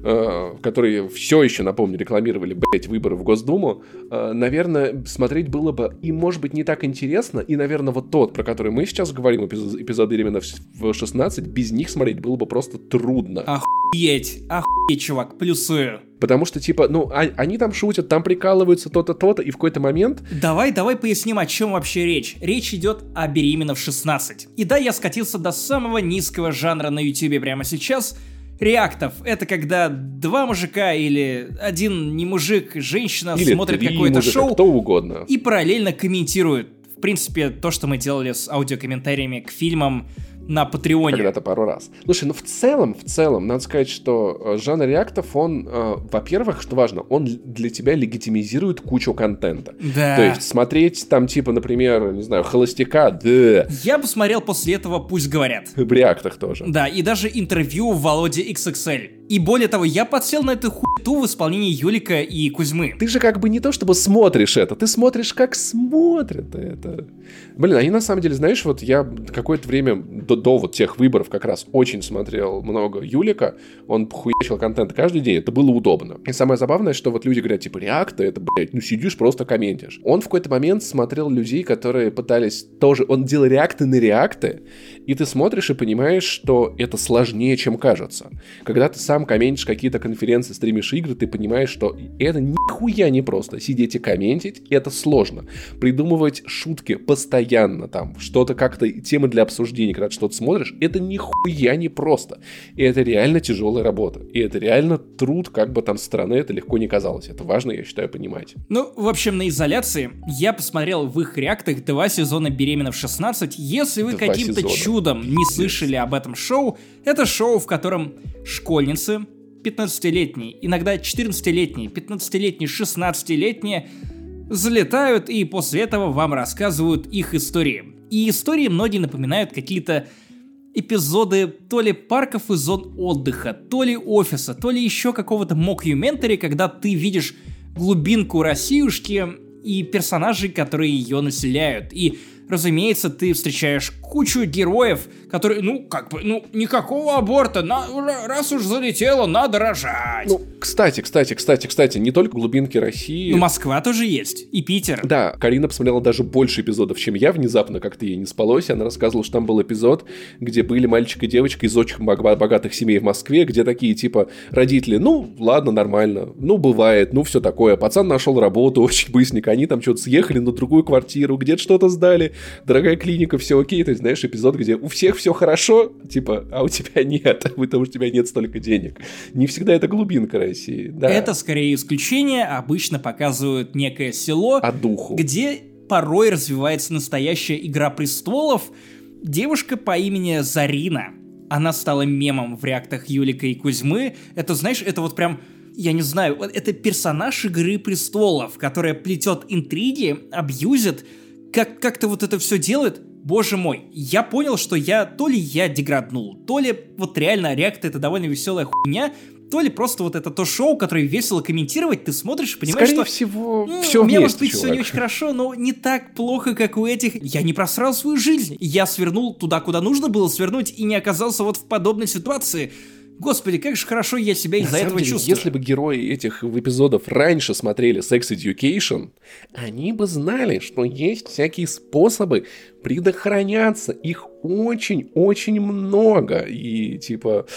Э, которые все еще, напомню, рекламировали, блять, выборы в Госдуму, э, наверное, смотреть было бы и, может быть, не так интересно, и, наверное, вот тот, про который мы сейчас говорим, эпизод, эпизод именно в 16, без них смотреть было бы просто трудно. Охуеть, охуеть, чувак, плюсую. Потому что, типа, ну, а, они там шутят, там прикалываются, то-то, то-то, и в какой-то момент... Давай, давай поясним, о чем вообще речь. Речь идет о беременна в 16. И да, я скатился до самого низкого жанра на ютубе прямо сейчас — реактов. Это когда два мужика или один не мужик, женщина или смотрят какое-то шоу кто угодно. и параллельно комментируют. В принципе, то, что мы делали с аудиокомментариями к фильмам, на Патреоне. Когда-то пару раз. Слушай, ну в целом, в целом, надо сказать, что э, жанр реактов, он, э, во-первых, что важно, он для тебя легитимизирует кучу контента. Да. То есть смотреть там, типа, например, не знаю, Холостяка, да. Я посмотрел после этого «Пусть говорят». В реактах тоже. Да, и даже интервью Володи XXL. И более того, я подсел на эту хуету в исполнении Юлика и Кузьмы. Ты же как бы не то чтобы смотришь это, ты смотришь, как смотрят это. Блин, они на самом деле, знаешь, вот я какое-то время до, до вот тех выборов как раз очень смотрел много Юлика, он хуячил контент каждый день, это было удобно. И самое забавное, что вот люди говорят, типа, реакта, это, блядь, ну сидишь, просто комментишь. Он в какой-то момент смотрел людей, которые пытались тоже, он делал реакты на реакты, и ты смотришь и понимаешь, что это сложнее, чем кажется. Когда ты сам сам комментишь какие-то конференции, стримишь игры, ты понимаешь, что это нихуя не просто. Сидеть и комментить, это сложно. Придумывать шутки постоянно, там, что-то как-то, темы для обсуждения, когда ты что-то смотришь, это нихуя не просто. И это реально тяжелая работа. И это реально труд, как бы там со стороны это легко не казалось. Это важно, я считаю, понимать. Ну, в общем, на изоляции я посмотрел в их реактах два сезона «Беременна в 16». Если вы каким-то чудом не слышали об этом шоу, это шоу, в котором школьницы, 15-летние, иногда 14-летние, 15-летние, 16-летние, залетают и после этого вам рассказывают их истории. И истории многие напоминают какие-то эпизоды то ли парков и зон отдыха, то ли офиса, то ли еще какого-то мокюментари, когда ты видишь глубинку Россиюшки и персонажей, которые ее населяют. И разумеется, ты встречаешь кучу героев, которые, ну, как бы, ну, никакого аборта, на, раз уж залетело, надо рожать. Ну, кстати, кстати, кстати, кстати, не только глубинки России. Ну, Москва тоже есть, и Питер. Да, Карина посмотрела даже больше эпизодов, чем я, внезапно как-то ей не спалось, она рассказывала, что там был эпизод, где были мальчик и девочка из очень богатых семей в Москве, где такие, типа, родители, ну, ладно, нормально, ну, бывает, ну, все такое, пацан нашел работу очень быстренько, они там что-то съехали на другую квартиру, где-то что-то сдали, дорогая клиника, все окей, то есть, знаешь, эпизод, где у всех все хорошо, типа, а у тебя нет, *laughs* потому что у тебя нет столько денег. Не всегда это глубинка России, да. Это скорее исключение, обычно показывают некое село, а духу. где порой развивается настоящая игра престолов. Девушка по имени Зарина, она стала мемом в реактах Юлика и Кузьмы. Это, знаешь, это вот прям я не знаю, это персонаж Игры Престолов, которая плетет интриги, абьюзит, как, как-то вот это все делает, боже мой, я понял, что я, то ли я деграднул, то ли вот реально реакт это довольно веселая хуйня, то ли просто вот это то шоу, которое весело комментировать, ты смотришь и понимаешь, Скорее что... всего, ну, все Мне, вместе, может быть, чувак. все не очень хорошо, но не так плохо, как у этих. Я не просрал свою жизнь. Я свернул туда, куда нужно было свернуть, и не оказался вот в подобной ситуации. Господи, как же хорошо я себя из-за этого деле, чувствую. Если бы герои этих эпизодов раньше смотрели Sex Education, они бы знали, что есть всякие способы предохраняться. Их очень-очень много. И типа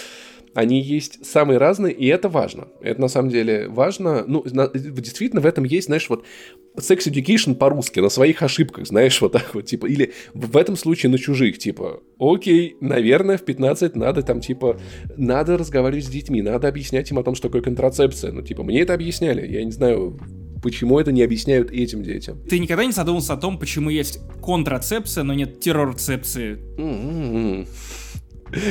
они есть самые разные, и это важно. Это на самом деле важно. Ну, на, действительно, в этом есть, знаешь, вот sex education по-русски, на своих ошибках, знаешь, вот так вот, типа, или в этом случае на чужих, типа, окей, наверное, в 15 надо там, типа, надо разговаривать с детьми, надо объяснять им о том, что такое контрацепция. Ну, типа, мне это объясняли, я не знаю, почему это не объясняют этим детям. Ты никогда не задумывался о том, почему есть контрацепция, но нет террорцепции? Mm-hmm.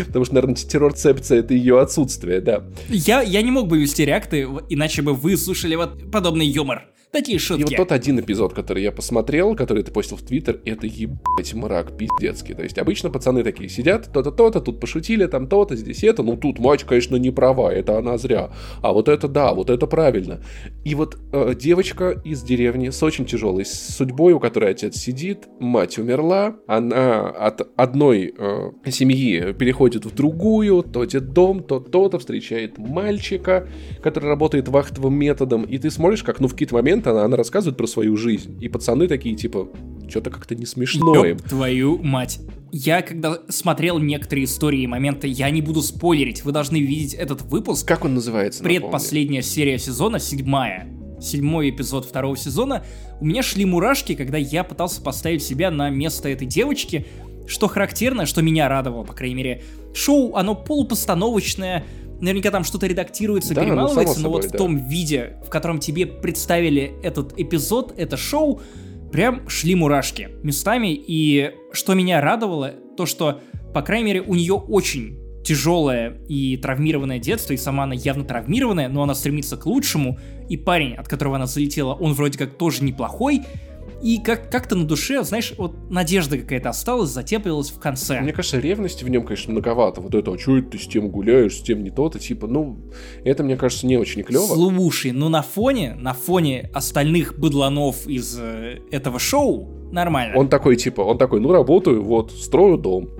Потому что, наверное, террорцепция — это ее отсутствие, да. Я, я не мог бы вести реакты, иначе бы вы слушали вот подобный юмор. Такие шутки. И вот тот один эпизод, который я посмотрел, который ты постил в Твиттер, это ебать мрак пиздецкий. То есть обычно пацаны такие сидят, то-то, то-то, тут пошутили, там то-то, здесь это. Ну тут мать, конечно, не права, это она зря. А вот это да, вот это правильно. И вот э, девочка из деревни с очень тяжелой судьбой, у которой отец сидит, мать умерла, она от одной э, семьи переходит в другую, то дом, то то-то, встречает мальчика, который работает вахтовым методом, и ты смотришь, как, ну, в какие-то моменты она, она рассказывает про свою жизнь. И пацаны такие, типа, что-то как-то не смешно им. твою мать. Я, когда смотрел некоторые истории и моменты, я не буду спойлерить, вы должны видеть этот выпуск. Как он называется? Предпоследняя напомню. серия сезона, седьмая. Седьмой эпизод второго сезона. У меня шли мурашки, когда я пытался поставить себя на место этой девочки, что характерно, что меня радовало, по крайней мере. Шоу, оно полупостановочное, наверняка там что-то редактируется, да, ну, перемалывается, но собой, вот да. в том виде, в котором тебе представили этот эпизод, это шоу, прям шли мурашки местами. И что меня радовало, то что, по крайней мере, у нее очень тяжелое и травмированное детство, и сама она явно травмированная, но она стремится к лучшему, и парень, от которого она залетела, он вроде как тоже неплохой, и как- как-то на душе, знаешь, вот надежда какая-то осталась, затеплилась в конце. Мне кажется, ревности в нем, конечно, многовато. Вот это, а что это ты с тем гуляешь, с тем не то-то, типа, ну, это, мне кажется, не очень клево. Слушай, ну на фоне, на фоне остальных быдланов из э, этого шоу нормально. Он такой, типа, он такой, ну, работаю, вот, строю дом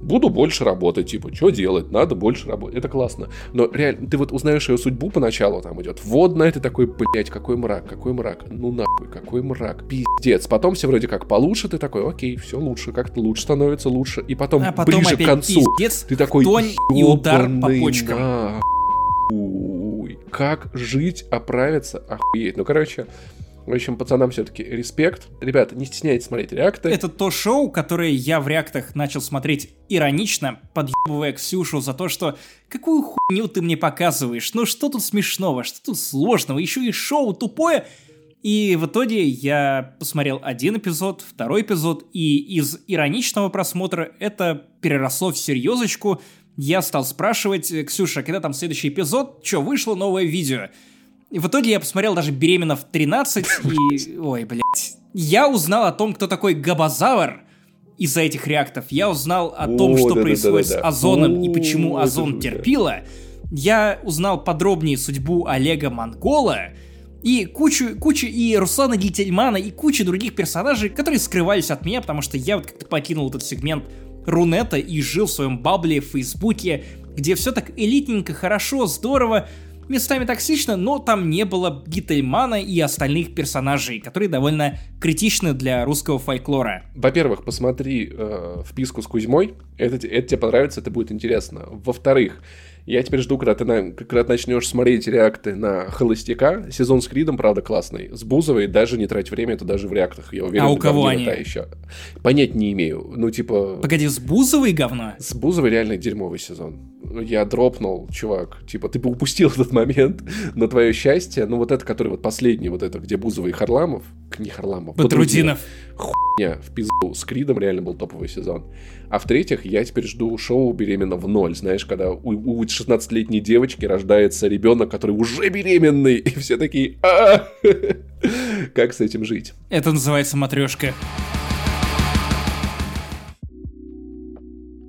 буду больше работать, типа, что делать, надо больше работать, это классно. Но реально, ты вот узнаешь ее судьбу поначалу, там идет водная, ты такой, блядь, какой мрак, какой мрак, ну нахуй, какой мрак, пиздец. Потом все вроде как получше, ты такой, окей, все лучше, как-то лучше становится, лучше. И потом, а потом ближе к концу, пиздец, ты такой, и удар по почкам. Нахуй. Как жить, оправиться, охуеть. Ну, короче, в общем, пацанам все-таки респект. Ребята, не стесняйтесь смотреть реакты. Это то шоу, которое я в реактах начал смотреть иронично, подъебывая Ксюшу за то, что какую хуйню ты мне показываешь? Ну что тут смешного, что тут сложного? Еще и шоу тупое. И в итоге я посмотрел один эпизод, второй эпизод, и из ироничного просмотра это переросло в серьезочку. Я стал спрашивать, Ксюша, когда там следующий эпизод? Че, вышло новое видео? И в итоге я посмотрел даже «Беременна в 13» и... Ой, блядь. Я узнал о том, кто такой Габазавр из-за этих реактов. Я узнал о том, что происходит с Озоном и почему Озон терпила. Я узнал подробнее судьбу Олега Монгола, и кучу, кучу и Руслана Гительмана, и кучу других персонажей, которые скрывались от меня, потому что я вот как-то покинул этот сегмент Рунета и жил в своем бабле в Фейсбуке, где все так элитненько, хорошо, здорово, местами токсично, но там не было Гительмана и остальных персонажей, которые довольно критичны для русского фольклора. Во-первых, посмотри э, вписку с Кузьмой, это, это тебе понравится, это будет интересно. Во-вторых, я теперь жду, когда ты, на, когда ты начнешь смотреть реакты на Холостяка. Сезон с Кридом, правда, классный. С Бузовой даже не трать время, это даже в реактах. Я уверен, а у кого они? еще. Понять не имею. Ну, типа... Погоди, с Бузовой говно? С Бузовой реально дерьмовый сезон. Я дропнул, чувак. Типа, ты бы упустил этот момент *laughs* на твое счастье. Ну, вот это, который вот последний, вот это, где Бузова и Харламов. Не Харламов. Батрудинов. Хуйня в пизду. С Кридом реально был топовый сезон. А в-третьих, я теперь жду шоу «Беременна в ноль». Знаешь, когда у, у 16-летней девочки рождается ребенок, который уже беременный, и все такие а *laughs* Как с этим жить? Это называется матрешка.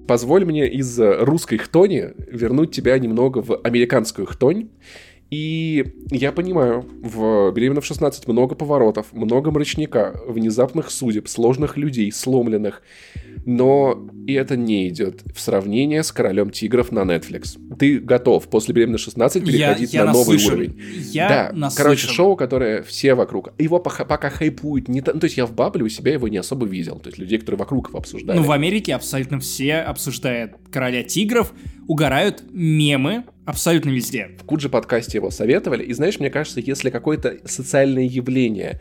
Позволь мне из русской хтони вернуть тебя немного в американскую хтонь. И я понимаю, в «Беременна в 16» много поворотов, много мрачника, внезапных судеб, сложных людей, сломленных но и это не идет в сравнение с королем тигров на Netflix. Ты готов после беременности 16 переходить я, я на новый наслышан. уровень. Я да, наслышан. короче, шоу, которое все вокруг. Его пока, пока хайпуют не то. Ну, то есть я в бабле у себя его не особо видел. То есть людей, которые вокруг его обсуждали. Ну, в Америке абсолютно все обсуждают короля тигров, угорают мемы, Абсолютно везде. В Куджи подкасте его советовали. И знаешь, мне кажется, если какое-то социальное явление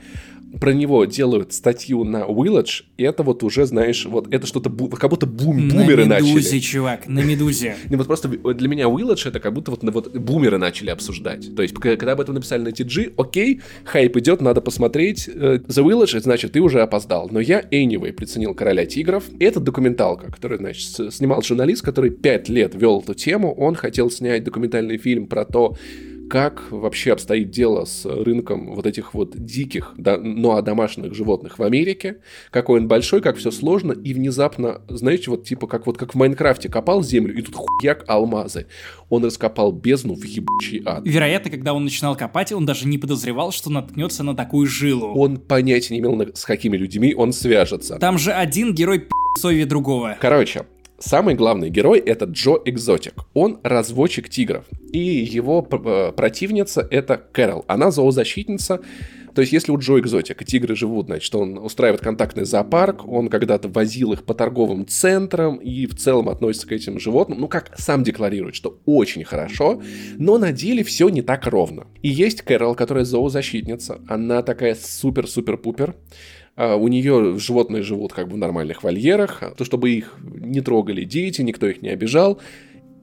про него делают статью на Village, и это вот уже, знаешь, вот это что-то, бу- как будто бум, бумеры начали. На Медузе, чувак, на Медузе. Не, *laughs* вот просто для меня Village это как будто вот, вот бумеры начали обсуждать. То есть, когда об этом написали на TG, окей, хайп идет, надо посмотреть. Э, The Village, значит, ты уже опоздал. Но я, anyway, приценил Короля Тигров. И это документалка, который, значит, снимал журналист, который пять лет вел эту тему. Он хотел снять документальный фильм про то, как вообще обстоит дело с рынком вот этих вот диких, да, ну а домашних животных в Америке, какой он большой, как все сложно, и внезапно, знаете, вот типа как вот как в Майнкрафте копал землю, и тут хуяк алмазы. Он раскопал бездну в ебучий ад. Вероятно, когда он начинал копать, он даже не подозревал, что наткнется на такую жилу. Он понятия не имел, с какими людьми он свяжется. Там же один герой пи***сове другого. Короче, Самый главный герой это Джо Экзотик. Он разводчик тигров. И его э, противница это Кэрол. Она зоозащитница. То есть, если у Джо Экзотика тигры живут, значит, он устраивает контактный зоопарк, он когда-то возил их по торговым центрам и в целом относится к этим животным, ну, как сам декларирует, что очень хорошо, но на деле все не так ровно. И есть Кэрол, которая зоозащитница, она такая супер-супер-пупер, у нее животные живут как бы в нормальных вольерах, то чтобы их не трогали дети, никто их не обижал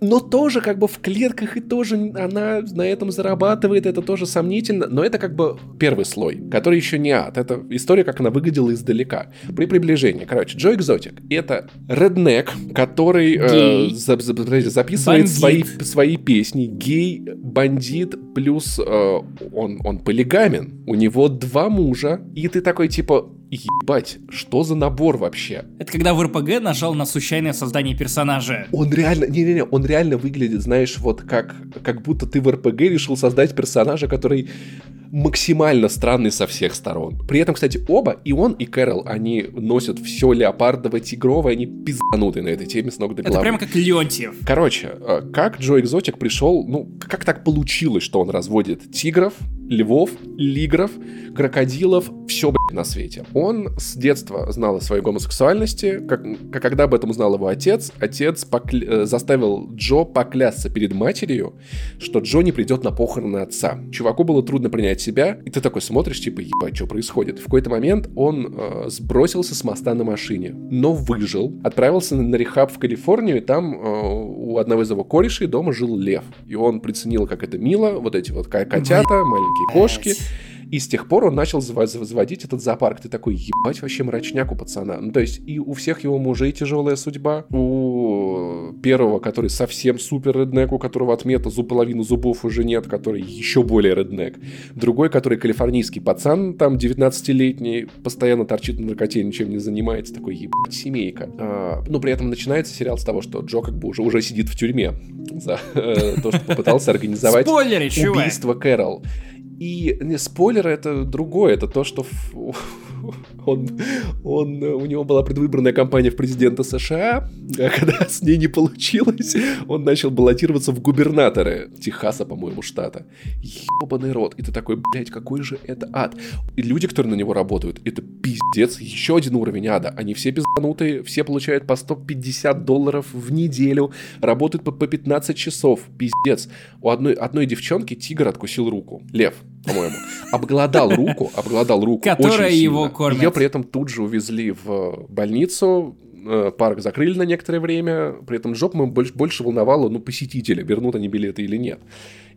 но тоже как бы в клетках и тоже она на этом зарабатывает, это тоже сомнительно, но это как бы первый слой, который еще не ад. Это история, как она выглядела издалека. При приближении. Короче, Джо Экзотик — это реднек, который э, за, за, записывает свои, свои песни. Гей, бандит, плюс э, он, он полигамен. У него два мужа, и ты такой типа, Ебать, что за набор вообще? Это когда в РПГ нажал на случайное создание персонажа. Он реально, не-не-не, он реально выглядит, знаешь, вот как, как будто ты в РПГ решил создать персонажа, который максимально странный со всех сторон. При этом, кстати, оба, и он, и Кэрол, они носят все леопардово-тигровое, они пизданутые на этой теме с ног до головы. Это прямо как Леонтьев. Короче, э, как Джо Экзотик пришел, ну, как так получилось, что он разводит тигров, львов, лигров, крокодилов, все, блядь, на свете. Он с детства знал о своей гомосексуальности, как, как когда об этом узнал его отец, отец покля... Э, заставил Джо поклясться перед матерью, что Джо не придет на похороны отца. Чуваку было трудно принять себя, и ты такой смотришь, типа, ебать, что происходит. В какой-то момент он э, сбросился с моста на машине, но выжил, отправился на, на рехаб в Калифорнию, и там э, у одного из его корешей дома жил лев. И он приценил, как это мило, вот эти вот котята, маленькие кошки. И с тех пор он начал заводить этот зоопарк. Ты такой, ебать вообще мрачняк у пацана. Ну, то есть и у всех его мужей тяжелая судьба. У первого, который совсем супер реднек, у которого отмета зуб половину зубов уже нет, который еще более реднек. Другой, который калифорнийский пацан, там 19-летний, постоянно торчит на наркоте, ничем не занимается. Такой, ебать, семейка. А, но при этом начинается сериал с того, что Джо как бы уже, уже сидит в тюрьме за э, то, что попытался организовать убийство Кэрол. И не, спойлер это другое, это то, что *laughs* он, он, у него была предвыборная кампания в президента США, а когда с ней не получилось, он начал баллотироваться в губернаторы Техаса, по-моему, штата. Ебаный рот. И ты такой, блядь, какой же это ад. И люди, которые на него работают, это пиздец, еще один уровень ада. Они все пизданутые, все получают по 150 долларов в неделю, работают по, по 15 часов. Пиздец. У одной, одной девчонки тигр откусил руку. Лев, по-моему. Обглодал руку, обглодал руку Которая его кормит. Ее при этом тут же увезли в больницу, э, парк закрыли на некоторое время, при этом жоп мы больше, больше волновало, ну, посетителя, вернут они билеты или нет.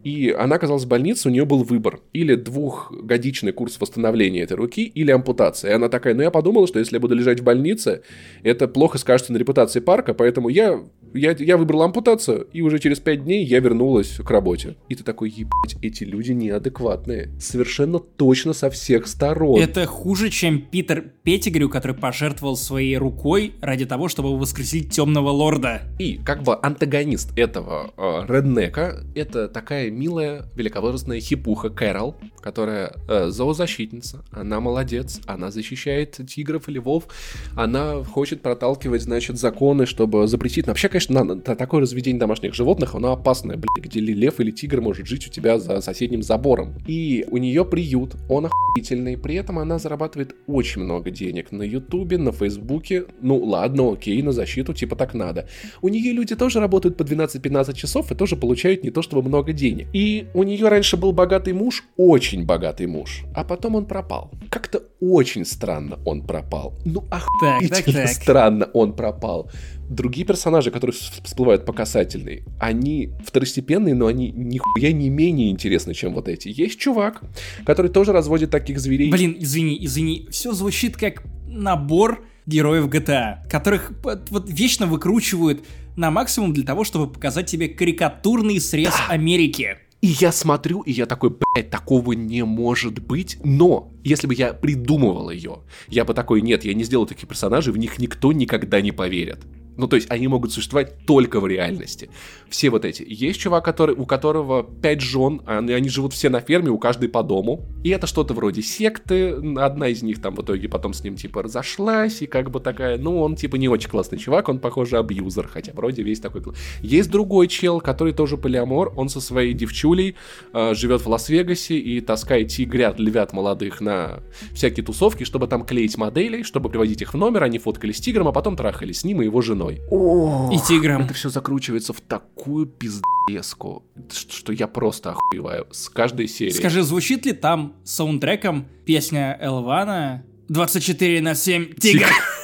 И она оказалась в больнице, у нее был выбор. Или двухгодичный курс восстановления этой руки, или ампутация. И она такая, ну я подумала, что если я буду лежать в больнице, это плохо скажется на репутации парка, поэтому я, я, я выбрала ампутацию, и уже через пять дней я вернулась к работе. И ты такой, ебать, эти люди неадекватные. Совершенно точно со всех сторон. Это хуже, чем Питер Петтигрю, который пожертвовал своей рукой ради того, чтобы воскресить Темного Лорда. И как бы антагонист этого э, реднека, это такая милая, великовозрастная хипуха Кэрол, которая э, зоозащитница, она молодец, она защищает тигров и львов, она хочет проталкивать, значит, законы, чтобы запретить. Но вообще, конечно, на, на, такое разведение домашних животных, оно опасное, блин, где ли лев или тигр может жить у тебя за соседним забором. И у нее приют, он охуительный, при этом она зарабатывает очень много денег на ютубе, на фейсбуке, ну ладно, окей, на защиту, типа так надо. У нее люди тоже работают по 12-15 часов и тоже получают не то чтобы много денег. И у нее раньше был богатый муж, очень богатый муж, а потом он пропал. Как-то очень странно он пропал. Ну, охуительно так, так, так. странно он пропал. Другие персонажи, которые всплывают по касательной, они второстепенные, но они нихуя не менее интересны, чем вот эти. Есть чувак, который тоже разводит таких зверей. Блин, извини, извини, все звучит как набор героев GTA, которых вот вечно выкручивают на максимум для того, чтобы показать тебе карикатурный срез Да. Америки. И я смотрю, и я такой, блядь, такого не может быть. Но, если бы я придумывал ее, я бы такой, нет, я не сделал таких персонажей, в них никто никогда не поверит. Ну, то есть они могут существовать только в реальности. Все вот эти. Есть чувак, который, у которого пять жен, они, они живут все на ферме, у каждой по дому. И это что-то вроде секты. Одна из них там в итоге потом с ним типа разошлась, и как бы такая, ну, он типа не очень классный чувак, он, похоже, абьюзер, хотя вроде весь такой... Есть другой чел, который тоже полиамор, он со своей девчулей э, живет в Лас-Вегасе и таскает тигрят, львят молодых на всякие тусовки, чтобы там клеить моделей, чтобы приводить их в номер, они фоткали с тигром, а потом трахались с ним и его женой мной. О, и тигром. Это все закручивается в такую пиздеску, что я просто охуеваю с каждой серии. Скажи, звучит ли там саундтреком песня Элвана 24 на 7 тигр? *laughs*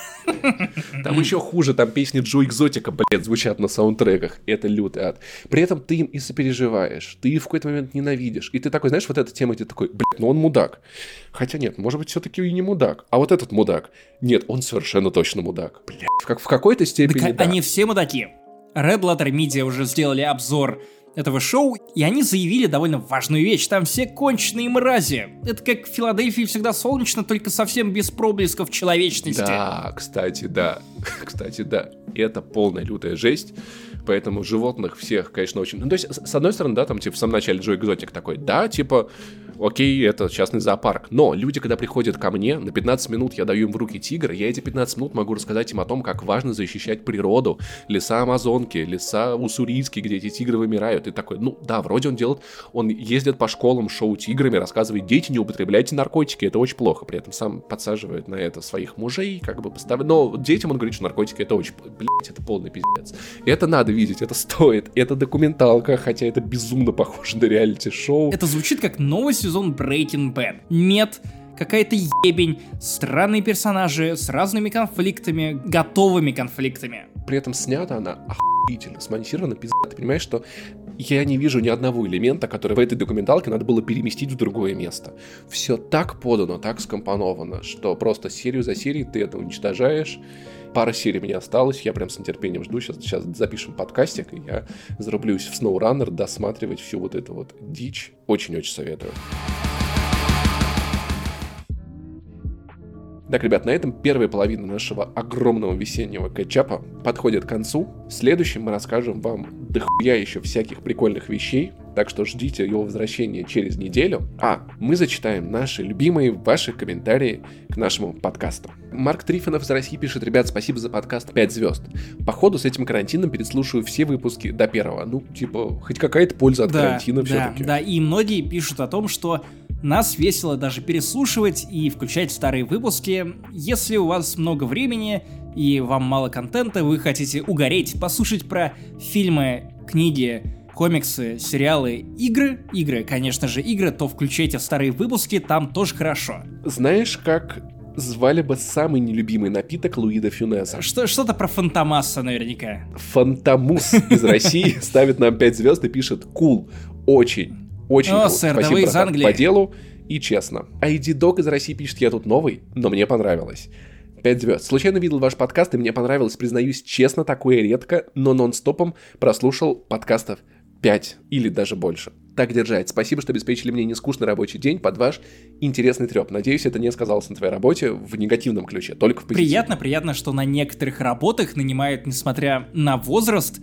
Там еще хуже, там песни Джо Экзотика, блядь, звучат на саундтреках. Это лютый ад. При этом ты им и сопереживаешь, ты в какой-то момент ненавидишь. И ты такой, знаешь, вот эта тема, где такой, блядь, ну он мудак. Хотя нет, может быть, все-таки и не мудак. А вот этот мудак, нет, он совершенно точно мудак. Блядь, как, в какой-то степени, так, да. Они все мудаки. Red Letter Media уже сделали обзор этого шоу, и они заявили довольно важную вещь. Там все конченые мрази. Это как в Филадельфии всегда солнечно, только совсем без проблесков человечности. Да, кстати, да. *laughs* Кстати, да. Это полная лютая жесть. Поэтому животных всех, конечно, очень... Ну, то есть, с одной стороны, да, там, типа, в самом начале Джо Экзотик такой, да, типа, окей, это частный зоопарк. Но люди, когда приходят ко мне, на 15 минут я даю им в руки тигра, я эти 15 минут могу рассказать им о том, как важно защищать природу, леса Амазонки, леса Уссурийские, где эти тигры вымирают. И такой, ну да, вроде он делает, он ездит по школам, шоу тиграми, рассказывает, дети, не употребляйте наркотики, это очень плохо. При этом сам подсаживает на это своих мужей, как бы поставить. Но детям он говорит, что наркотики это очень, блядь, это полный пиздец. Это надо видеть, это стоит, это документалка, хотя это безумно похоже на реалити-шоу. Это звучит как новость сезон Breaking Bad. Нет, какая-то ебень, странные персонажи с разными конфликтами, готовыми конфликтами. При этом снята она охуительно, смонтирована пизда. Ты понимаешь, что я не вижу ни одного элемента, который в этой документалке надо было переместить в другое место. Все так подано, так скомпоновано, что просто серию за серией ты это уничтожаешь. Пара серий мне осталось, я прям с нетерпением жду. Сейчас, сейчас запишем подкастик, и я зарублюсь в SnowRunner досматривать всю вот эту вот дичь. Очень-очень советую. Так, ребят, на этом первая половина нашего огромного весеннего кетчапа подходит к концу. В следующем мы расскажем вам дохуя еще всяких прикольных вещей, так что ждите его возвращения через неделю. А мы зачитаем наши любимые ваши комментарии к нашему подкасту. Марк Трифонов из России пишет, ребят, спасибо за подкаст 5 звезд. Походу с этим карантином переслушиваю все выпуски до первого. Ну, типа, хоть какая-то польза от да, карантина да, все-таки. Да, и многие пишут о том, что нас весело даже переслушивать и включать старые выпуски. Если у вас много времени и вам мало контента, вы хотите угореть, послушать про фильмы, книги, комиксы, сериалы, игры, игры, конечно же, игры, то включайте старые выпуски, там тоже хорошо. Знаешь, как звали бы самый нелюбимый напиток Луида Фюнеса. Что, что-то про Фантомаса наверняка. Фантомус из *laughs* России ставит нам 5 звезд и пишет «Кул, очень, очень О, круто. Сэр, Спасибо, из Англии. по делу и честно. ID Dog из России пишет, я тут новый, но мне понравилось. 5 звезд. Случайно видел ваш подкаст, и мне понравилось, признаюсь честно, такое редко, но нон-стопом прослушал подкастов 5 или даже больше. Так держать. Спасибо, что обеспечили мне нескучный рабочий день под ваш интересный треп. Надеюсь, это не сказалось на твоей работе в негативном ключе, только в позитивном. Приятно, приятно, что на некоторых работах нанимают, несмотря на возраст.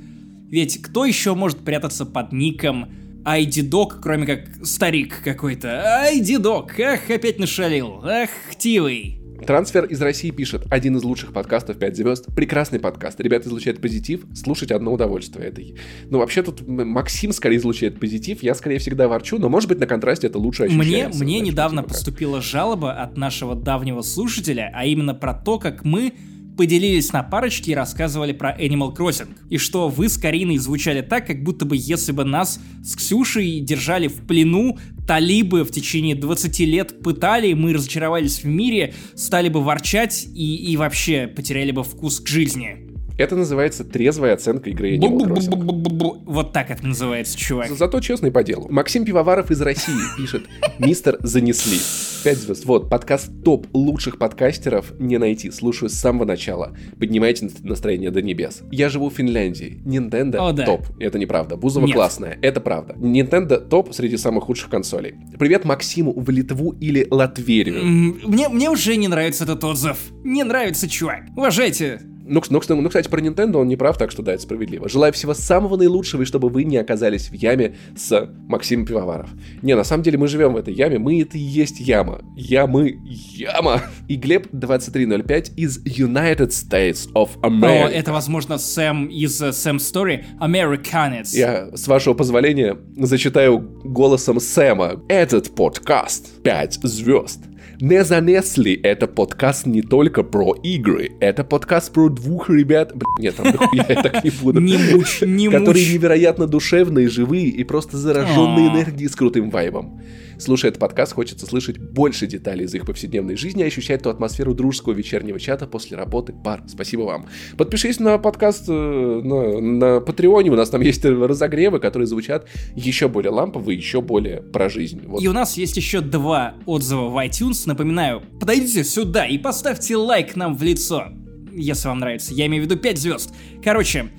Ведь кто еще может прятаться под ником Айдидок, кроме как старик какой-то. Айдидок, ах, опять нашалил. Ах, тивый. Трансфер из России пишет, один из лучших подкастов 5 звезд. Прекрасный подкаст. Ребята излучают позитив, слушать одно удовольствие. Это... Ну, вообще тут Максим скорее излучает позитив, я скорее всегда ворчу, но может быть на контрасте это лучше ощущается. Мне, мне недавно поступила жалоба от нашего давнего слушателя, а именно про то, как мы поделились на парочки и рассказывали про Animal Crossing. И что вы с Кариной звучали так, как будто бы если бы нас с Ксюшей держали в плену, талибы в течение 20 лет пытали, мы разочаровались в мире, стали бы ворчать и, и вообще потеряли бы вкус к жизни. Это называется трезвая оценка игры Animal Crossing. Вот так это называется, чувак. Зато честный по делу. Максим Пивоваров из России *laughs* пишет «Мистер занесли». 5 звезд. Вот, подкаст топ лучших подкастеров не найти. Слушаю с самого начала. Поднимайте настроение до небес. Я живу в Финляндии. Nintendo О, да. топ. Это неправда. Бузова Нет. классная. Это правда. Nintendo топ среди самых худших консолей. Привет Максиму в Литву или Латверию. Мне, мне уже не нравится этот отзыв. Не нравится, чувак. Уважайте. Ну, ну, ну, кстати, про Nintendo он не прав, так что да, это справедливо. Желаю всего самого наилучшего, и чтобы вы не оказались в яме с Максимом Пивоваров. Не, на самом деле мы живем в этой яме, мы это и есть яма. Ямы, яма. И Глеб 2305 из United States of О, America. это, возможно, Сэм из э, Sam Story. Американец. Я, с вашего позволения, зачитаю голосом Сэма. Этот подкаст 5 звезд. Не занесли это подкаст не только про игры, это подкаст про двух ребят, Блин, нет, там я так не буду, Не мучь, не которые невероятно душевные, живые и просто зараженные А. энергией с крутым вайбом. Слушая этот подкаст, хочется слышать больше деталей из их повседневной жизни и ощущать ту атмосферу дружеского вечернего чата после работы пар. Спасибо вам. Подпишись на подкаст э, на, на Патреоне, у нас там есть разогревы, которые звучат еще более лампово и еще более про жизнь. Вот. И у нас есть еще два отзыва в iTunes. Напоминаю, подойдите сюда и поставьте лайк нам в лицо. Если вам нравится. Я имею в виду 5 звезд. Короче,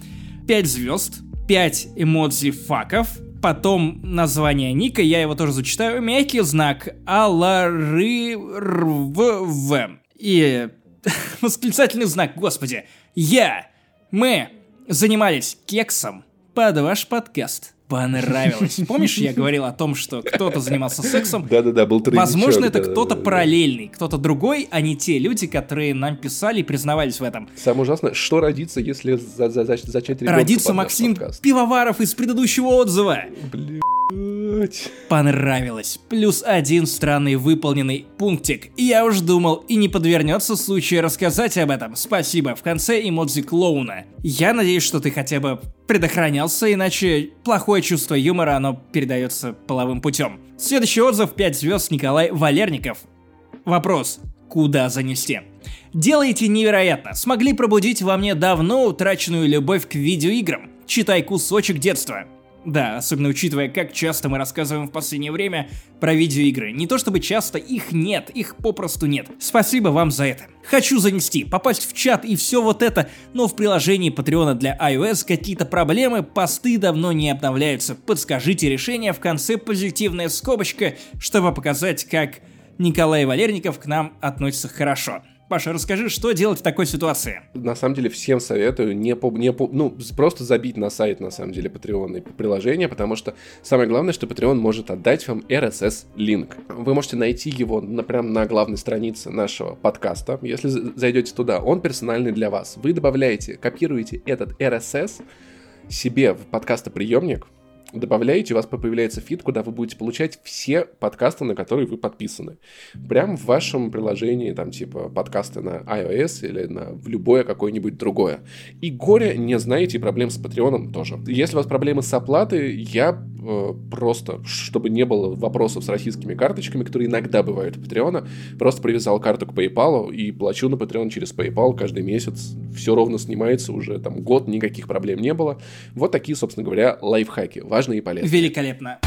5 звезд, 5 эмодзи факов, потом название ника, я его тоже зачитаю, мягкий знак Аларырв. И *laughs* восклицательный знак, господи. Я, мы занимались кексом под ваш подкаст. Понравилось. *laughs* Помнишь, я говорил о том, что кто-то занимался сексом, Да-да-да, был тройничок, Возможно, это кто-то параллельный, кто-то другой, а не те люди, которые нам писали и признавались в этом. Самое ужасное, что родится, если за- за- за- зачать ребенка Родится Максим подкаст? Пивоваров из предыдущего отзыва. Блядь. Понравилось. Плюс один странный выполненный пунктик. Я уж думал, и не подвернется случай рассказать об этом. Спасибо. В конце эмодзи клоуна. Я надеюсь, что ты хотя бы предохранялся, иначе плохое чувство юмора, оно передается половым путем. Следующий отзыв 5 звезд Николай Валерников. Вопрос. Куда занести? Делаете невероятно. Смогли пробудить во мне давно утраченную любовь к видеоиграм. Читай кусочек детства. Да, особенно учитывая, как часто мы рассказываем в последнее время про видеоигры. Не то чтобы часто, их нет, их попросту нет. Спасибо вам за это. Хочу занести, попасть в чат и все вот это, но в приложении Патреона для iOS какие-то проблемы, посты давно не обновляются. Подскажите решение, в конце позитивная скобочка, чтобы показать, как Николай Валерников к нам относится хорошо. Паша, расскажи, что делать в такой ситуации? На самом деле всем советую не, по, не по, ну, просто забить на сайт, на самом деле, Patreon и приложение, потому что самое главное, что Patreon может отдать вам RSS-линк. Вы можете найти его на, прям на главной странице нашего подкаста. Если зайдете туда, он персональный для вас. Вы добавляете, копируете этот RSS себе в подкастоприемник, добавляете, у вас появляется фид, куда вы будете получать все подкасты, на которые вы подписаны. Прям в вашем приложении, там, типа, подкасты на iOS или на в любое какое-нибудь другое. И горе не знаете, проблем с Патреоном тоже. Если у вас проблемы с оплатой, я э, просто, чтобы не было вопросов с российскими карточками, которые иногда бывают у Патреона, просто привязал карту к PayPal и плачу на Patreon через PayPal каждый месяц. Все ровно снимается уже там год, никаких проблем не было. Вот такие, собственно говоря, лайфхаки. Важные и полезные. Великолепно.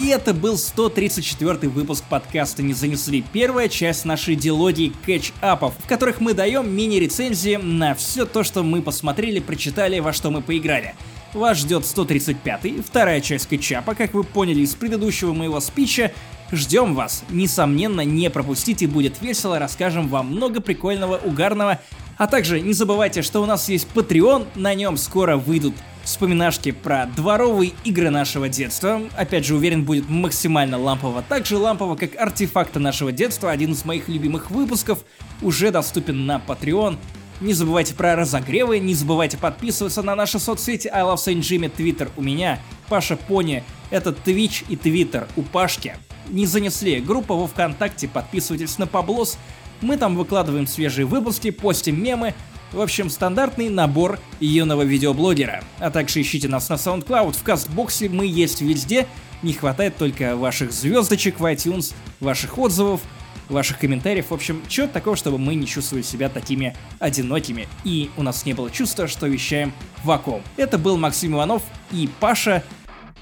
И это был 134 выпуск подкаста «Не занесли». Первая часть нашей дилогии кэтч-апов, в которых мы даем мини-рецензии на все то, что мы посмотрели, прочитали, во что мы поиграли. Вас ждет 135-й, вторая часть кэтчапа, как вы поняли из предыдущего моего спича. Ждем вас. Несомненно, не пропустите, будет весело, расскажем вам много прикольного, угарного. А также не забывайте, что у нас есть Patreon, на нем скоро выйдут вспоминашки про дворовые игры нашего детства. Опять же, уверен, будет максимально лампово. Также лампово, как артефакты нашего детства, один из моих любимых выпусков, уже доступен на Patreon. Не забывайте про разогревы, не забывайте подписываться на наши соцсети I Love Saint Jimmy, Twitter у меня, Паша Пони, это Twitch и Twitter у Пашки. Не занесли, группа во Вконтакте, подписывайтесь на Паблос, мы там выкладываем свежие выпуски, постим мемы, в общем, стандартный набор юного видеоблогера. А также ищите нас на SoundCloud, в Кастбоксе, мы есть везде. Не хватает только ваших звездочек в iTunes, ваших отзывов, ваших комментариев. В общем, чего такого, чтобы мы не чувствовали себя такими одинокими. И у нас не было чувства, что вещаем вакуум. Это был Максим Иванов и Паша.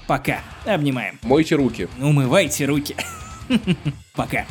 Пока. Обнимаем. Мойте руки. Умывайте руки. *laughs* Пока.